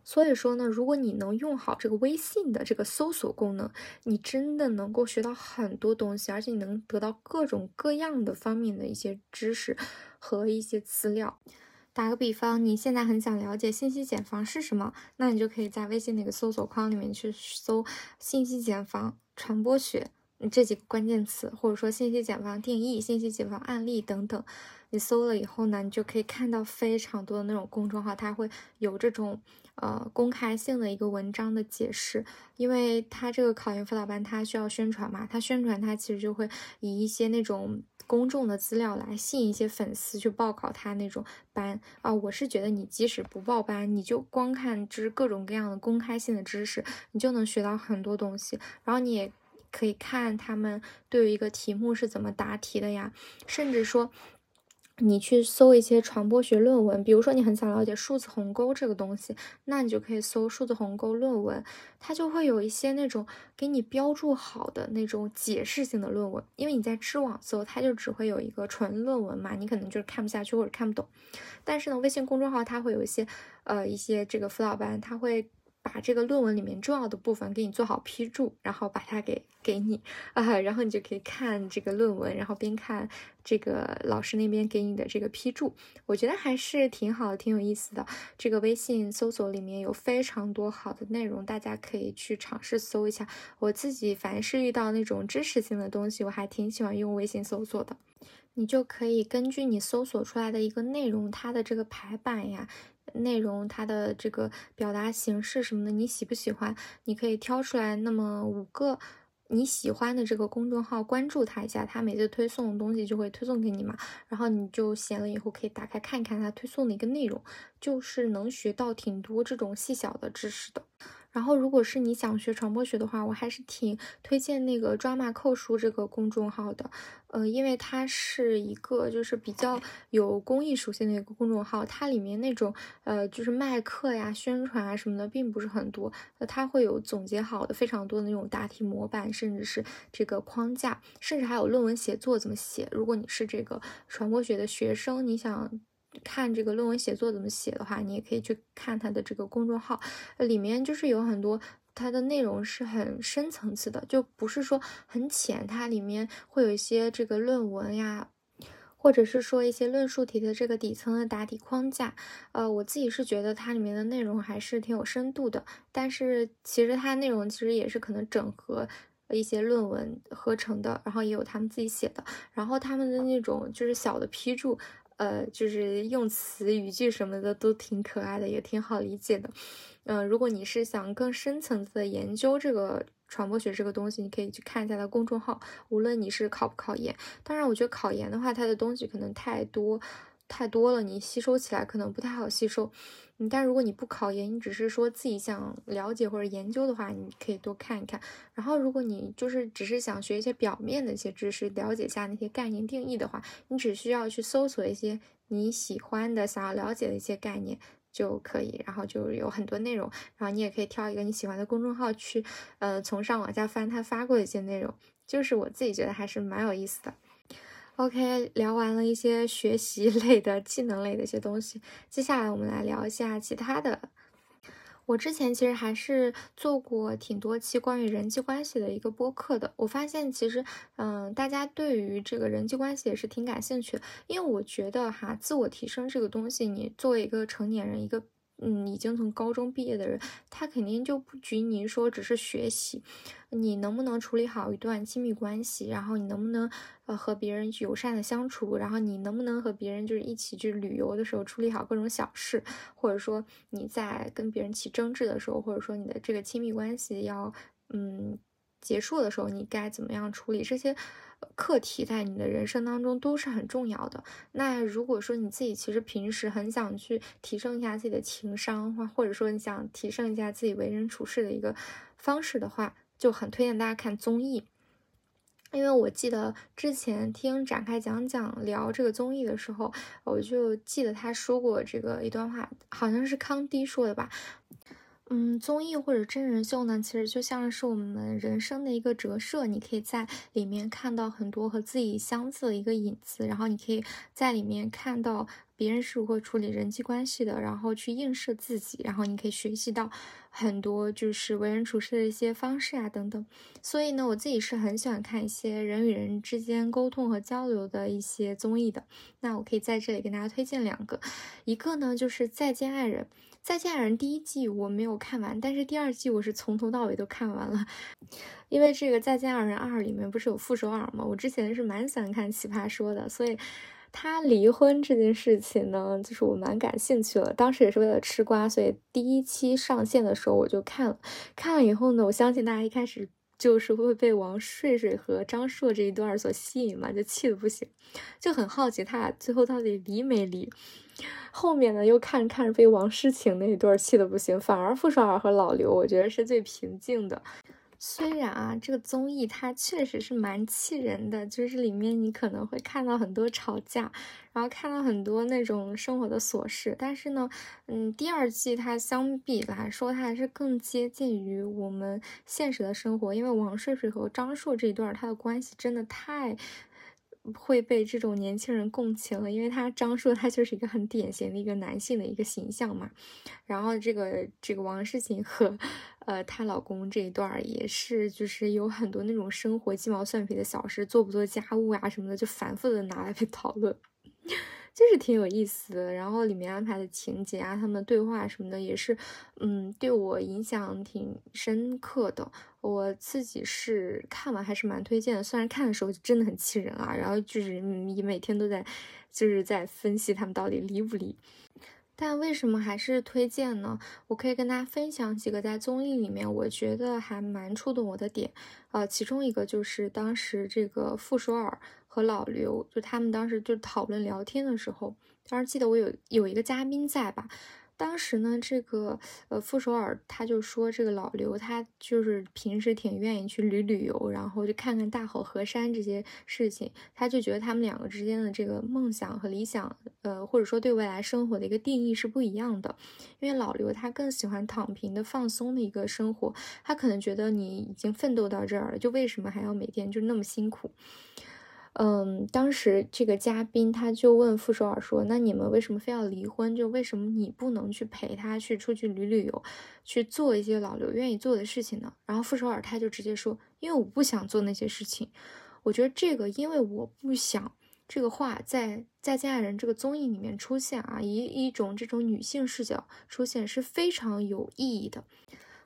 所以说呢，如果你能用好这个微信的这个搜索功能，你真的能够学到很多东西，而且你能得到各种各样的方面的一些知识和一些资料。打个比方，你现在很想了解信息茧房是什么，那你就可以在微信那个搜索框里面去搜“信息茧房传播学”这几个关键词，或者说“信息茧房定义”“信息茧房案例”等等。你搜了以后呢，你就可以看到非常多的那种公众号，它会有这种呃公开性的一个文章的解释，因为它这个考研辅导班它需要宣传嘛，它宣传它其实就会以一些那种。公众的资料来吸引一些粉丝去报考他那种班啊，我是觉得你即使不报班，你就光看就是各种各样的公开性的知识，你就能学到很多东西。然后你也可以看他们对于一个题目是怎么答题的呀，甚至说。你去搜一些传播学论文，比如说你很想了解数字鸿沟这个东西，那你就可以搜数字鸿沟论文，它就会有一些那种给你标注好的那种解释性的论文。因为你在知网搜，它就只会有一个纯论文嘛，你可能就是看不下去或者看不懂。但是呢，微信公众号它会有一些呃一些这个辅导班，它会。把这个论文里面重要的部分给你做好批注，然后把它给给你啊，然后你就可以看这个论文，然后边看这个老师那边给你的这个批注，我觉得还是挺好的，挺有意思的。这个微信搜索里面有非常多好的内容，大家可以去尝试搜一下。我自己凡是遇到那种知识性的东西，我还挺喜欢用微信搜索的。你就可以根据你搜索出来的一个内容，它的这个排版呀。内容它的这个表达形式什么的，你喜不喜欢？你可以挑出来那么五个你喜欢的这个公众号，关注它一下，它每次推送的东西就会推送给你嘛。然后你就闲了以后可以打开看一看它推送的一个内容，就是能学到挺多这种细小的知识的。然后，如果是你想学传播学的话，我还是挺推荐那个抓马扣书这个公众号的，呃，因为它是一个就是比较有公益属性的一个公众号，它里面那种呃就是卖课呀、宣传啊什么的并不是很多，呃，它会有总结好的非常多的那种答题模板，甚至是这个框架，甚至还有论文写作怎么写。如果你是这个传播学的学生，你想。看这个论文写作怎么写的话，你也可以去看他的这个公众号，里面就是有很多它的内容是很深层次的，就不是说很浅。它里面会有一些这个论文呀，或者是说一些论述题的这个底层的答题框架。呃，我自己是觉得它里面的内容还是挺有深度的，但是其实它内容其实也是可能整合一些论文合成的，然后也有他们自己写的，然后他们的那种就是小的批注。呃，就是用词语句什么的都挺可爱的，也挺好理解的。嗯，如果你是想更深层次的研究这个传播学这个东西，你可以去看一下它公众号。无论你是考不考研，当然我觉得考研的话，它的东西可能太多。太多了，你吸收起来可能不太好吸收。嗯，但如果你不考研，你只是说自己想了解或者研究的话，你可以多看一看。然后，如果你就是只是想学一些表面的一些知识，了解一下那些概念定义的话，你只需要去搜索一些你喜欢的、想要了解的一些概念就可以。然后就有很多内容，然后你也可以挑一个你喜欢的公众号去，呃，从上往下翻他发过的一些内容，就是我自己觉得还是蛮有意思的。OK，聊完了一些学习 类的、技能类的一些东西，接下来我们来聊一下其他的。我之前其实还是做过挺多期关于人际关系的一个播客的。我发现其实，嗯，大家对于这个人际关系也是挺感兴趣的，因为我觉得哈，自我提升这个东西，你作为一个成年人，一个。嗯，已经从高中毕业的人，他肯定就不拘泥说只是学习，你能不能处理好一段亲密关系，然后你能不能呃和别人友善的相处，然后你能不能和别人就是一起去旅游的时候处理好各种小事，或者说你在跟别人起争执的时候，或者说你的这个亲密关系要嗯结束的时候，你该怎么样处理这些？课题在你的人生当中都是很重要的。那如果说你自己其实平时很想去提升一下自己的情商，或或者说你想提升一下自己为人处事的一个方式的话，就很推荐大家看综艺。因为我记得之前听展开讲讲聊这个综艺的时候，我就记得他说过这个一段话，好像是康迪说的吧。嗯，综艺或者真人秀呢，其实就像是我们人生的一个折射，你可以在里面看到很多和自己相似的一个影子，然后你可以在里面看到别人是如何处理人际关系的，然后去映射自己，然后你可以学习到很多就是为人处事的一些方式啊等等。所以呢，我自己是很喜欢看一些人与人之间沟通和交流的一些综艺的。那我可以在这里跟大家推荐两个，一个呢就是《再见爱人》。再见爱人第一季我没有看完，但是第二季我是从头到尾都看完了。因为这个再见爱人二里面不是有傅首尔吗？我之前是蛮喜欢看奇葩说的，所以他离婚这件事情呢，就是我蛮感兴趣的。当时也是为了吃瓜，所以第一期上线的时候我就看了。看了以后呢，我相信大家一开始就是会被王睡睡和张硕这一段所吸引嘛，就气的不行，就很好奇他俩最后到底离没离。后面呢，又看着看着被王诗晴那一对气的不行，反而傅首尔和老刘，我觉得是最平静的。虽然啊，这个综艺它确实是蛮气人的，就是里面你可能会看到很多吵架，然后看到很多那种生活的琐事。但是呢，嗯，第二季它相比来说，它还是更接近于我们现实的生活，因为王睡睡和张硕这一段，他的关系真的太。会被这种年轻人共情了，因为他张硕他就是一个很典型的一个男性的一个形象嘛。然后这个这个王诗琴和呃她老公这一段也是，就是有很多那种生活鸡毛蒜皮的小事，做不做家务啊什么的，就反复的拿来被讨论。就是挺有意思的，然后里面安排的情节啊，他们对话什么的也是，嗯，对我影响挺深刻的。我自己是看完还是蛮推荐的，虽然看的时候真的很气人啊，然后就是你每天都在就是在分析他们到底离不离。但为什么还是推荐呢？我可以跟大家分享几个在综艺里面我觉得还蛮触动我的点，呃，其中一个就是当时这个傅首尔。和老刘就他们当时就讨论聊天的时候，当时记得我有有一个嘉宾在吧。当时呢，这个呃傅首尔他就说，这个老刘他就是平时挺愿意去旅旅游，然后就看看大好河山这些事情。他就觉得他们两个之间的这个梦想和理想，呃或者说对未来生活的一个定义是不一样的。因为老刘他更喜欢躺平的放松的一个生活，他可能觉得你已经奋斗到这儿了，就为什么还要每天就那么辛苦？嗯，当时这个嘉宾他就问傅首尔说：“那你们为什么非要离婚？就为什么你不能去陪他去出去旅旅游，去做一些老刘愿意做的事情呢？”然后傅首尔他就直接说：“因为我不想做那些事情。”我觉得这个“因为我不想”这个话在《再见爱人》这个综艺里面出现啊，以一种这种女性视角出现是非常有意义的。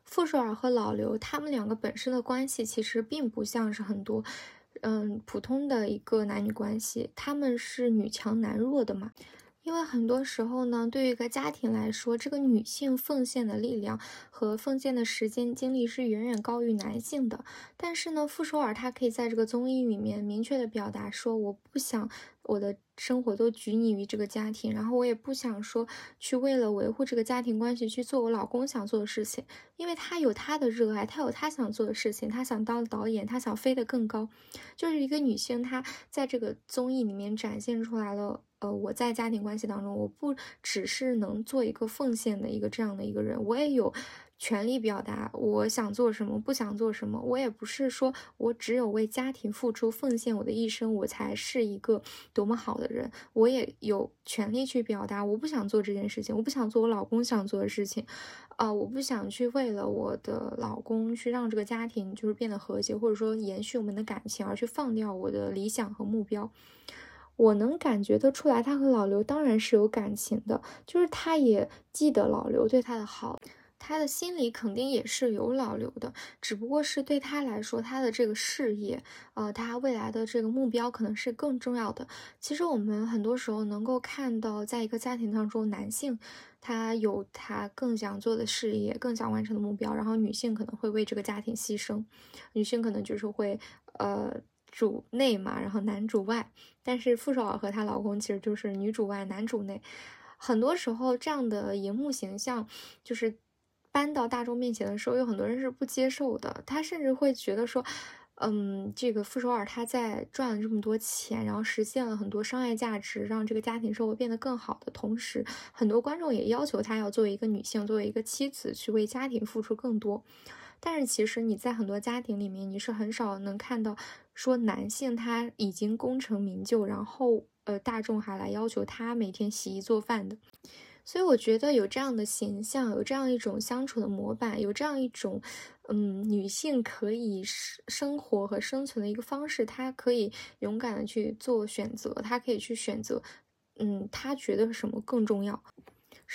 傅首尔和老刘他们两个本身的关系其实并不像是很多。嗯，普通的一个男女关系，他们是女强男弱的嘛？因为很多时候呢，对于一个家庭来说，这个女性奉献的力量和奉献的时间精力是远远高于男性的。但是呢，傅首尔他可以在这个综艺里面明确的表达说，我不想我的生活都拘泥于这个家庭，然后我也不想说去为了维护这个家庭关系去做我老公想做的事情，因为他有他的热爱，他有他想做的事情，他想当导演，他想飞得更高，就是一个女性，她在这个综艺里面展现出来了。呃，我在家庭关系当中，我不只是能做一个奉献的一个这样的一个人，我也有权利表达我想做什么，不想做什么。我也不是说我只有为家庭付出奉献我的一生，我才是一个多么好的人。我也有权利去表达我不想做这件事情，我不想做我老公想做的事情，啊，我不想去为了我的老公去让这个家庭就是变得和谐，或者说延续我们的感情而去放掉我的理想和目标。我能感觉得出来，他和老刘当然是有感情的，就是他也记得老刘对他的好，他的心里肯定也是有老刘的，只不过是对他来说，他的这个事业，呃，他未来的这个目标可能是更重要的。其实我们很多时候能够看到，在一个家庭当中，男性他有他更想做的事业，更想完成的目标，然后女性可能会为这个家庭牺牲，女性可能就是会，呃。主内嘛，然后男主外，但是傅首尔和她老公其实就是女主外男主内。很多时候，这样的荧幕形象就是搬到大众面前的时候，有很多人是不接受的。他甚至会觉得说，嗯，这个傅首尔他在赚了这么多钱，然后实现了很多商业价值，让这个家庭生活变得更好的同时，很多观众也要求他要作为一个女性，作为一个妻子去为家庭付出更多。但是其实你在很多家庭里面，你是很少能看到说男性他已经功成名就，然后呃大众还来要求他每天洗衣做饭的。所以我觉得有这样的形象，有这样一种相处的模板，有这样一种，嗯，女性可以生生活和生存的一个方式，她可以勇敢的去做选择，她可以去选择，嗯，她觉得什么更重要。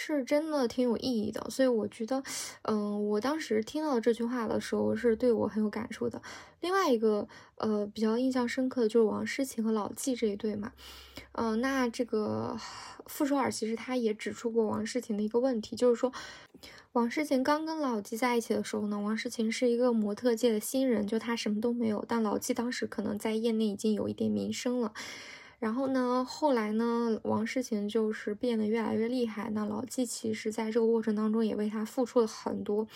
是真的挺有意义的，所以我觉得，嗯，我当时听到这句话的时候是对我很有感触的。另外一个，呃，比较印象深刻的就是王诗晴和老纪这一对嘛，嗯，那这个傅首尔其实他也指出过王诗晴的一个问题，就是说，王诗晴刚跟老纪在一起的时候呢，王诗晴是一个模特界的新人，就他什么都没有，但老纪当时可能在业内已经有一点名声了。然后呢，后来呢，王世晴就是变得越来越厉害。那老纪其实在这个过程当中也为他付出了很多。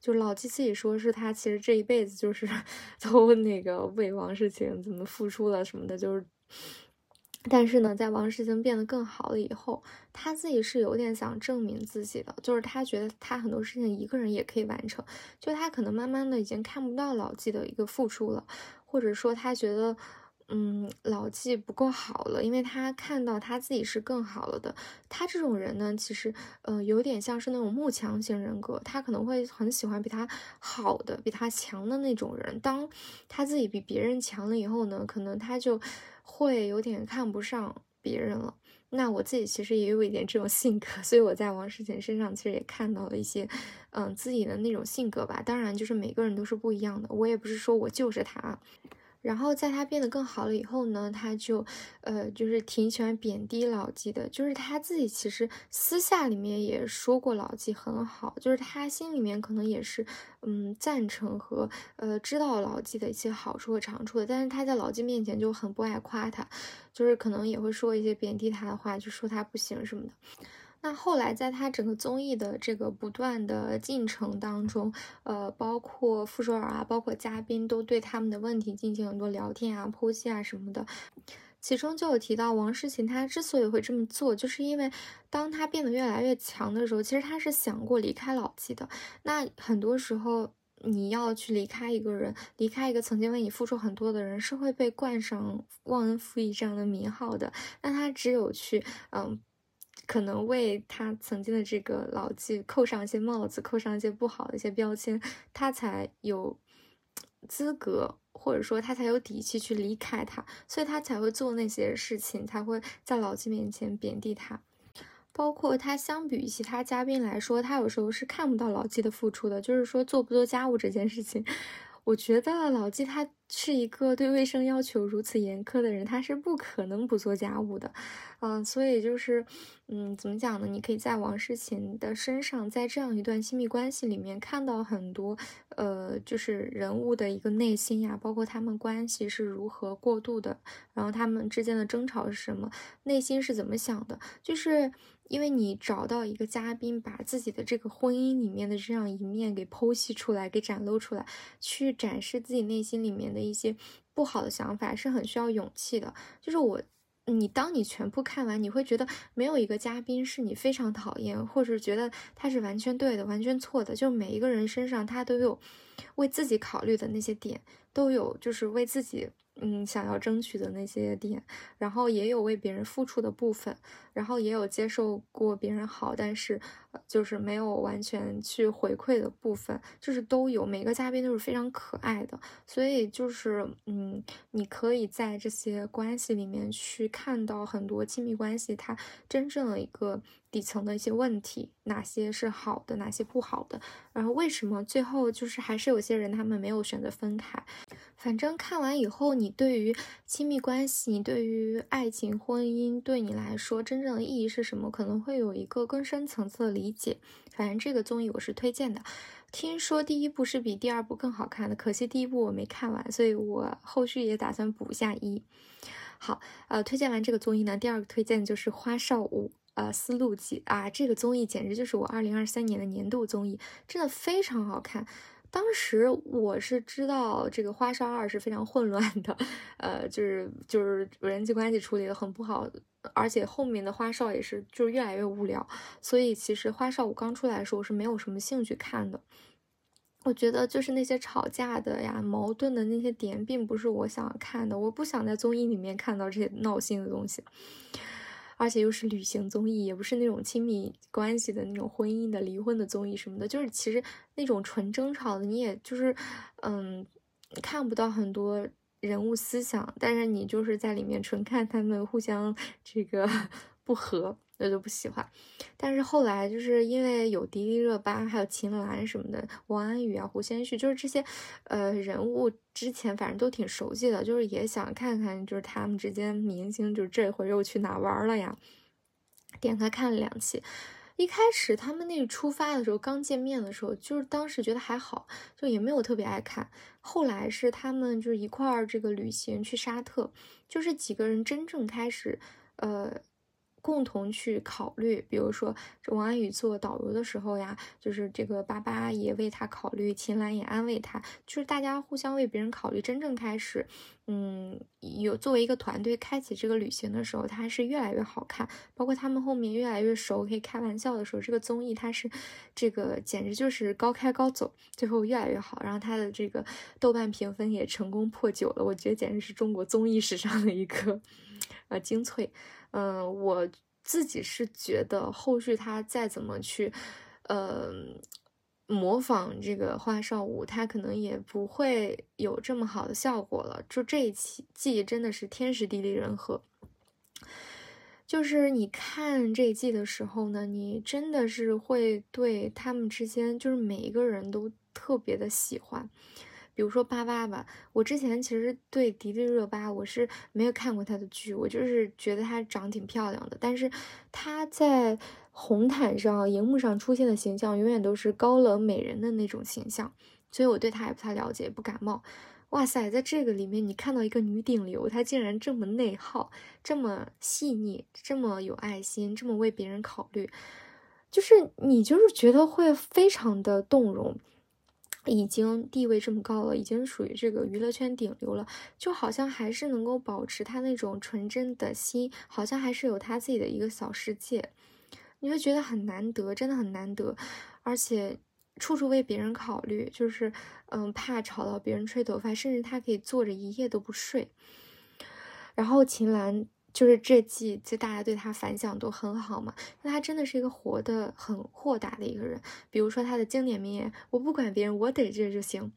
就老纪自己说，是他其实这一辈子就是 都那个为王世晴怎么付出了什么的。就是，但是呢，在王世晴变得更好了以后，他自己是有点想证明自己的，就是他觉得他很多事情一个人也可以完成。就他可能慢慢的已经看不到老纪的一个付出了，或者说他觉得。嗯，老纪不够好了，因为他看到他自己是更好了的。他这种人呢，其实呃有点像是那种慕强型人格，他可能会很喜欢比他好的、比他强的那种人。当他自己比别人强了以后呢，可能他就会有点看不上别人了。那我自己其实也有一点这种性格，所以我在王诗晴身上其实也看到了一些嗯自己的那种性格吧。当然，就是每个人都是不一样的，我也不是说我就是他。然后在他变得更好了以后呢，他就，呃，就是挺喜欢贬低老纪的。就是他自己其实私下里面也说过老纪很好，就是他心里面可能也是，嗯，赞成和呃知道老纪的一些好处和长处的。但是他在老纪面前就很不爱夸他，就是可能也会说一些贬低他的话，就说他不行什么的。那后来，在他整个综艺的这个不断的进程当中，呃，包括傅首尔啊，包括嘉宾都对他们的问题进行很多聊天啊、剖析啊什么的。其中就有提到王诗晴，她之所以会这么做，就是因为当她变得越来越强的时候，其实她是想过离开老纪的。那很多时候，你要去离开一个人，离开一个曾经为你付出很多的人，是会被冠上忘恩负义这样的名号的。那他只有去，嗯。可能为他曾经的这个老记扣上一些帽子，扣上一些不好的一些标签，他才有资格，或者说他才有底气去离开他，所以他才会做那些事情，才会在老纪面前贬低他。包括他相比于其他嘉宾来说，他有时候是看不到老纪的付出的，就是说做不做家务这件事情。我觉得老纪他是一个对卫生要求如此严苛的人，他是不可能不做家务的，嗯，所以就是，嗯，怎么讲呢？你可以在王诗晴的身上，在这样一段亲密关系里面看到很多，呃，就是人物的一个内心呀，包括他们关系是如何过渡的，然后他们之间的争吵是什么，内心是怎么想的，就是。因为你找到一个嘉宾，把自己的这个婚姻里面的这样一面给剖析出来，给展露出来，去展示自己内心里面的一些不好的想法，是很需要勇气的。就是我，你当你全部看完，你会觉得没有一个嘉宾是你非常讨厌，或者觉得他是完全对的、完全错的。就每一个人身上，他都有为自己考虑的那些点，都有就是为自己。嗯，想要争取的那些点，然后也有为别人付出的部分，然后也有接受过别人好，但是就是没有完全去回馈的部分，就是都有。每个嘉宾都是非常可爱的，所以就是嗯，你可以在这些关系里面去看到很多亲密关系它真正的一个。底层的一些问题，哪些是好的，哪些不好的，然后为什么最后就是还是有些人他们没有选择分开。反正看完以后，你对于亲密关系，你对于爱情、婚姻，对你来说真正的意义是什么，可能会有一个更深层次的理解。反正这个综艺我是推荐的，听说第一部是比第二部更好看的，可惜第一部我没看完，所以我后续也打算补一下一。好，呃，推荐完这个综艺呢，第二个推荐就是《花少五》。呃，丝路记啊，这个综艺简直就是我二零二三年的年度综艺，真的非常好看。当时我是知道这个花少二是非常混乱的，呃，就是就是人际关系处理的很不好，而且后面的花少也是就是越来越无聊，所以其实花少我刚出来的时候我是没有什么兴趣看的。我觉得就是那些吵架的呀、矛盾的那些点，并不是我想看的。我不想在综艺里面看到这些闹心的东西，而且又是旅行综艺，也不是那种亲密关系的那种婚姻的、离婚的综艺什么的。就是其实那种纯争吵的，你也就是嗯看不到很多人物思想，但是你就是在里面纯看他们互相这个 不和。我就不喜欢，但是后来就是因为有迪丽热巴，还有秦岚什么的，王安宇啊、胡先煦，就是这些，呃，人物之前反正都挺熟悉的，就是也想看看，就是他们之间明星，就是这回又去哪玩了呀？点开看了两期，一开始他们那个出发的时候，刚见面的时候，就是当时觉得还好，就也没有特别爱看。后来是他们就是一块儿这个旅行去沙特，就是几个人真正开始，呃。共同去考虑，比如说王安宇做导游的时候呀，就是这个巴巴也为他考虑，秦岚也安慰他，就是大家互相为别人考虑。真正开始，嗯，有作为一个团队开启这个旅行的时候，它是越来越好看。包括他们后面越来越熟，可以开玩笑的时候，这个综艺它是这个简直就是高开高走，最后越来越好。然后它的这个豆瓣评分也成功破九了，我觉得简直是中国综艺史上的一个 呃精粹。嗯，我自己是觉得后续他再怎么去，呃，模仿这个花少舞，他可能也不会有这么好的效果了。就这一期季真的是天时地利人和，就是你看这一季的时候呢，你真的是会对他们之间，就是每一个人都特别的喜欢。比如说巴巴吧，我之前其实对迪丽热巴我是没有看过她的剧，我就是觉得她长挺漂亮的，但是她在红毯上、荧幕上出现的形象永远都是高冷美人的那种形象，所以我对她也不太了解，不感冒。哇塞，在这个里面你看到一个女顶流，她竟然这么内耗，这么细腻，这么有爱心，这么为别人考虑，就是你就是觉得会非常的动容。已经地位这么高了，已经属于这个娱乐圈顶流了，就好像还是能够保持他那种纯真的心，好像还是有他自己的一个小世界，你会觉得很难得，真的很难得，而且处处为别人考虑，就是嗯，怕吵到别人吹头发，甚至他可以坐着一夜都不睡。然后秦岚。就是这季，就大家对他反响都很好嘛。那他真的是一个活的很豁达的一个人。比如说他的经典名言：“我不管别人，我得这就行。”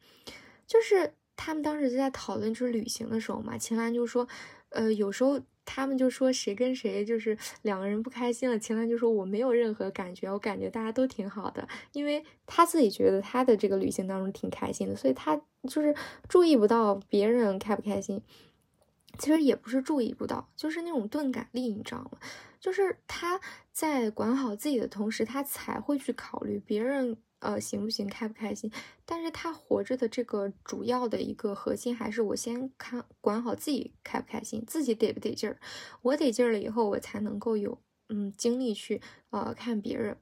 就是他们当时就在讨论就是旅行的时候嘛，秦岚就说：“呃，有时候他们就说谁跟谁就是两个人不开心了，秦岚就说我没有任何感觉，我感觉大家都挺好的，因为他自己觉得他的这个旅行当中挺开心的，所以他就是注意不到别人开不开心。”其实也不是注意不到，就是那种钝感力，你知道吗？就是他在管好自己的同时，他才会去考虑别人呃行不行，开不开心。但是他活着的这个主要的一个核心，还是我先看管好自己开不开心，自己得不得劲儿。我得劲儿了以后，我才能够有嗯精力去呃看别人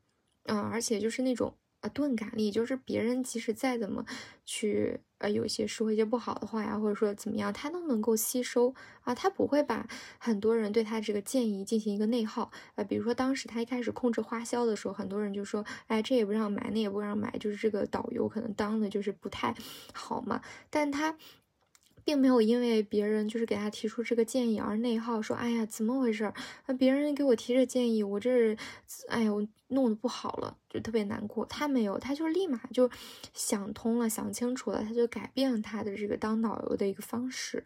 啊，而且就是那种。啊，钝感力就是别人即使再怎么去，呃，有些说一些不好的话呀，或者说怎么样，他都能够吸收啊，他不会把很多人对他这个建议进行一个内耗。啊，比如说当时他一开始控制花销的时候，很多人就说，哎，这也不让买，那也不让买，就是这个导游可能当的就是不太好嘛，但他。并没有因为别人就是给他提出这个建议而内耗，说哎呀怎么回事儿？那别人给我提这建议，我这哎呀我弄得不好了，就特别难过。他没有，他就立马就想通了，想清楚了，他就改变他的这个当导游的一个方式。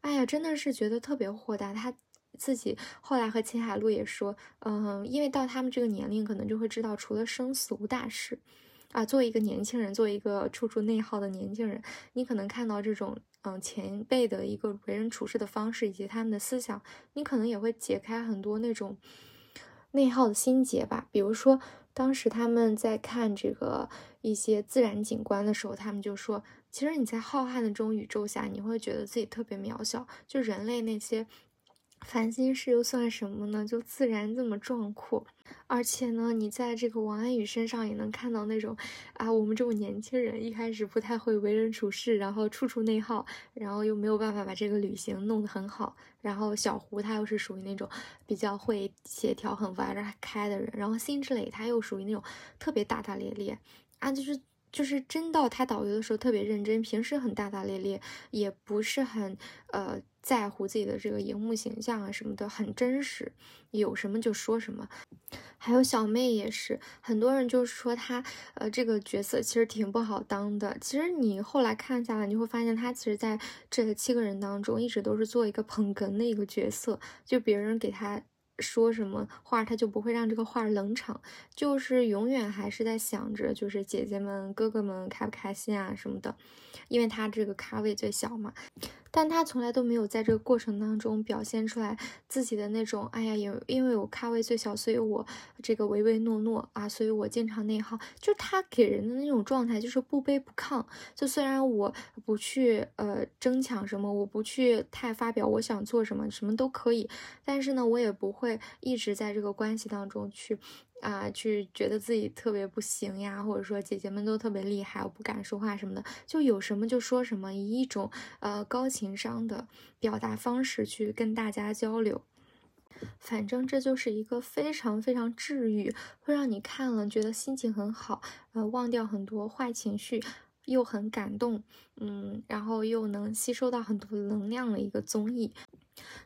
哎呀，真的是觉得特别豁达。他自己后来和秦海璐也说，嗯，因为到他们这个年龄，可能就会知道，除了生死无大事。啊，作为一个年轻人，作为一个处处内耗的年轻人，你可能看到这种。嗯，前辈的一个为人处事的方式以及他们的思想，你可能也会解开很多那种内耗的心结吧。比如说，当时他们在看这个一些自然景观的时候，他们就说，其实你在浩瀚的这种宇宙下，你会觉得自己特别渺小。就人类那些烦心事又算什么呢？就自然这么壮阔。而且呢，你在这个王安宇身上也能看到那种，啊，我们这种年轻人一开始不太会为人处事，然后处处内耗，然后又没有办法把这个旅行弄得很好。然后小胡他又是属于那种比较会协调、很玩得开的人。然后辛芷蕾他又属于那种特别大大咧咧，啊，就是就是真到他导游的时候特别认真，平时很大大咧咧，也不是很呃。在乎自己的这个荧幕形象啊什么的很真实，有什么就说什么。还有小妹也是，很多人就是说她，呃，这个角色其实挺不好当的。其实你后来看下来，你会发现她其实在这七个人当中，一直都是做一个捧哏的一个角色，就别人给她。说什么话，他就不会让这个话冷场，就是永远还是在想着，就是姐姐们、哥哥们开不开心啊什么的，因为他这个咖位最小嘛。但他从来都没有在这个过程当中表现出来自己的那种，哎呀，因因为我咖位最小，所以我这个唯唯诺诺啊，所以我经常内耗。就他给人的那种状态，就是不卑不亢。就虽然我不去呃争抢什么，我不去太发表我想做什么，什么都可以，但是呢，我也不会会一直在这个关系当中去。啊，去觉得自己特别不行呀，或者说姐姐们都特别厉害，我不敢说话什么的，就有什么就说什么，以一种呃高情商的表达方式去跟大家交流。反正这就是一个非常非常治愈，会让你看了觉得心情很好，呃，忘掉很多坏情绪，又很感动，嗯，然后又能吸收到很多能量的一个综艺。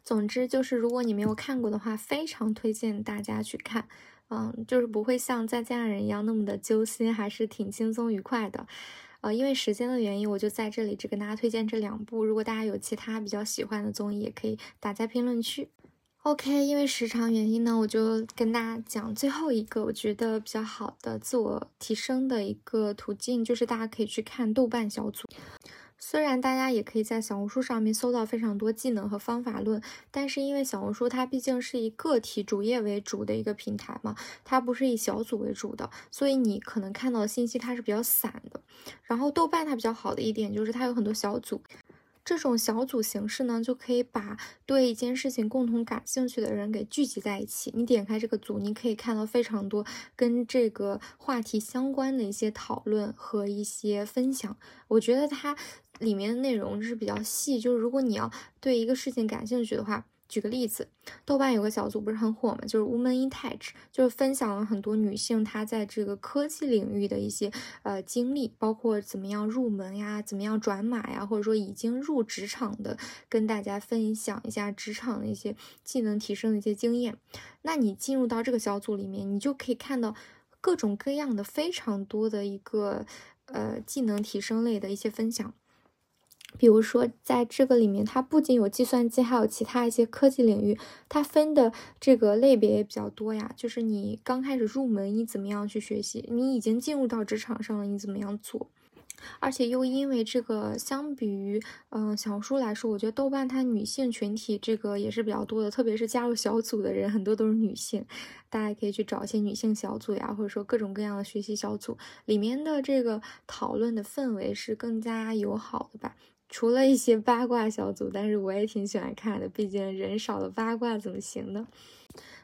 总之就是，如果你没有看过的话，非常推荐大家去看。嗯，就是不会像再见爱人一样那么的揪心，还是挺轻松愉快的。呃，因为时间的原因，我就在这里只跟大家推荐这两部。如果大家有其他比较喜欢的综艺，也可以打在评论区。OK，因为时长原因呢，我就跟大家讲最后一个我觉得比较好的自我提升的一个途径，就是大家可以去看豆瓣小组。虽然大家也可以在小红书上面搜到非常多技能和方法论，但是因为小红书它毕竟是以个体主页为主的一个平台嘛，它不是以小组为主的，所以你可能看到的信息它是比较散的。然后豆瓣它比较好的一点就是它有很多小组。这种小组形式呢，就可以把对一件事情共同感兴趣的人给聚集在一起。你点开这个组，你可以看到非常多跟这个话题相关的一些讨论和一些分享。我觉得它里面的内容是比较细，就是如果你要对一个事情感兴趣的话。举个例子，豆瓣有个小组不是很火嘛，就是 Woman in Tech，就是分享了很多女性她在这个科技领域的一些呃经历，包括怎么样入门呀，怎么样转码呀，或者说已经入职场的，跟大家分享一下职场的一些技能提升的一些经验。那你进入到这个小组里面，你就可以看到各种各样的非常多的一个呃技能提升类的一些分享。比如说，在这个里面，它不仅有计算机，还有其他一些科技领域，它分的这个类别也比较多呀。就是你刚开始入门，你怎么样去学习？你已经进入到职场上了，你怎么样做？而且又因为这个，相比于嗯小红书来说，我觉得豆瓣它女性群体这个也是比较多的，特别是加入小组的人很多都是女性，大家可以去找一些女性小组呀，或者说各种各样的学习小组，里面的这个讨论的氛围是更加友好的吧。除了一些八卦小组，但是我也挺喜欢看的，毕竟人少了八卦怎么行呢？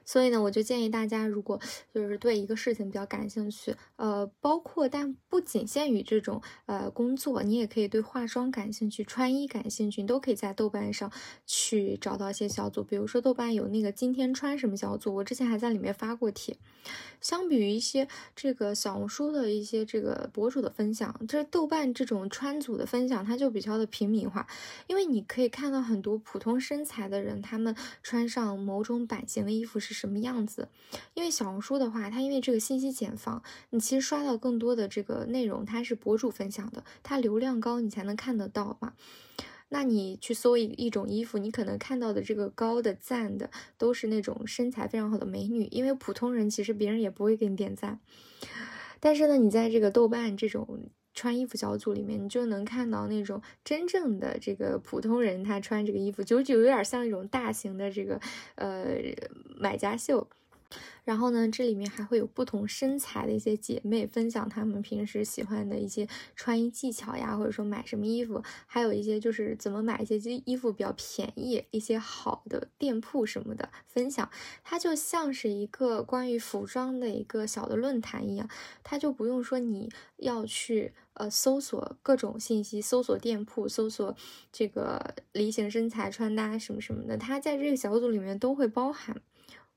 所以呢，我就建议大家，如果就是对一个事情比较感兴趣，呃，包括但不仅限于这种呃工作，你也可以对化妆感兴趣、穿衣感兴趣，你都可以在豆瓣上去找到一些小组。比如说豆瓣有那个今天穿什么小组，我之前还在里面发过帖。相比于一些这个小红书的一些这个博主的分享，这豆瓣这种穿组的分享，它就比较的平民化，因为你可以看到很多普通身材的人，他们穿上某种版型的衣服是。什么样子？因为小红书的话，它因为这个信息茧房，你其实刷到更多的这个内容，它是博主分享的，它流量高，你才能看得到嘛。那你去搜一一种衣服，你可能看到的这个高的赞的都是那种身材非常好的美女，因为普通人其实别人也不会给你点赞。但是呢，你在这个豆瓣这种。穿衣服小组里面，你就能看到那种真正的这个普通人，他穿这个衣服就就有点像一种大型的这个呃买家秀。然后呢，这里面还会有不同身材的一些姐妹分享她们平时喜欢的一些穿衣技巧呀，或者说买什么衣服，还有一些就是怎么买一些衣服比较便宜、一些好的店铺什么的分享。它就像是一个关于服装的一个小的论坛一样，它就不用说你要去呃搜索各种信息，搜索店铺，搜索这个梨形身材穿搭什么什么的，它在这个小组里面都会包含。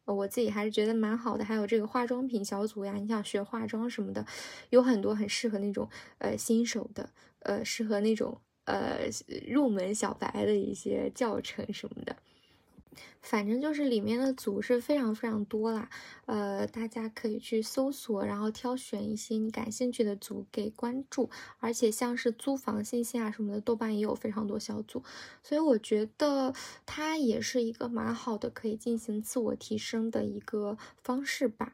我自己还是觉得蛮好的，还有这个化妆品小组呀，你想学化妆什么的，有很多很适合那种呃新手的，呃适合那种呃入门小白的一些教程什么的。反正就是里面的组是非常非常多啦，呃，大家可以去搜索，然后挑选一些你感兴趣的组给关注。而且像是租房信息啊什么的，豆瓣也有非常多小组，所以我觉得它也是一个蛮好的可以进行自我提升的一个方式吧。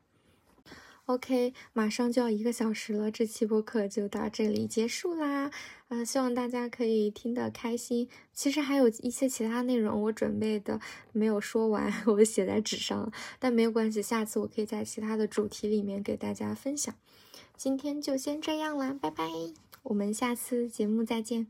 OK，马上就要一个小时了，这期播客就到这里结束啦。呃，希望大家可以听得开心。其实还有一些其他内容我准备的没有说完，我写在纸上了，但没有关系，下次我可以在其他的主题里面给大家分享。今天就先这样啦，拜拜，我们下次节目再见。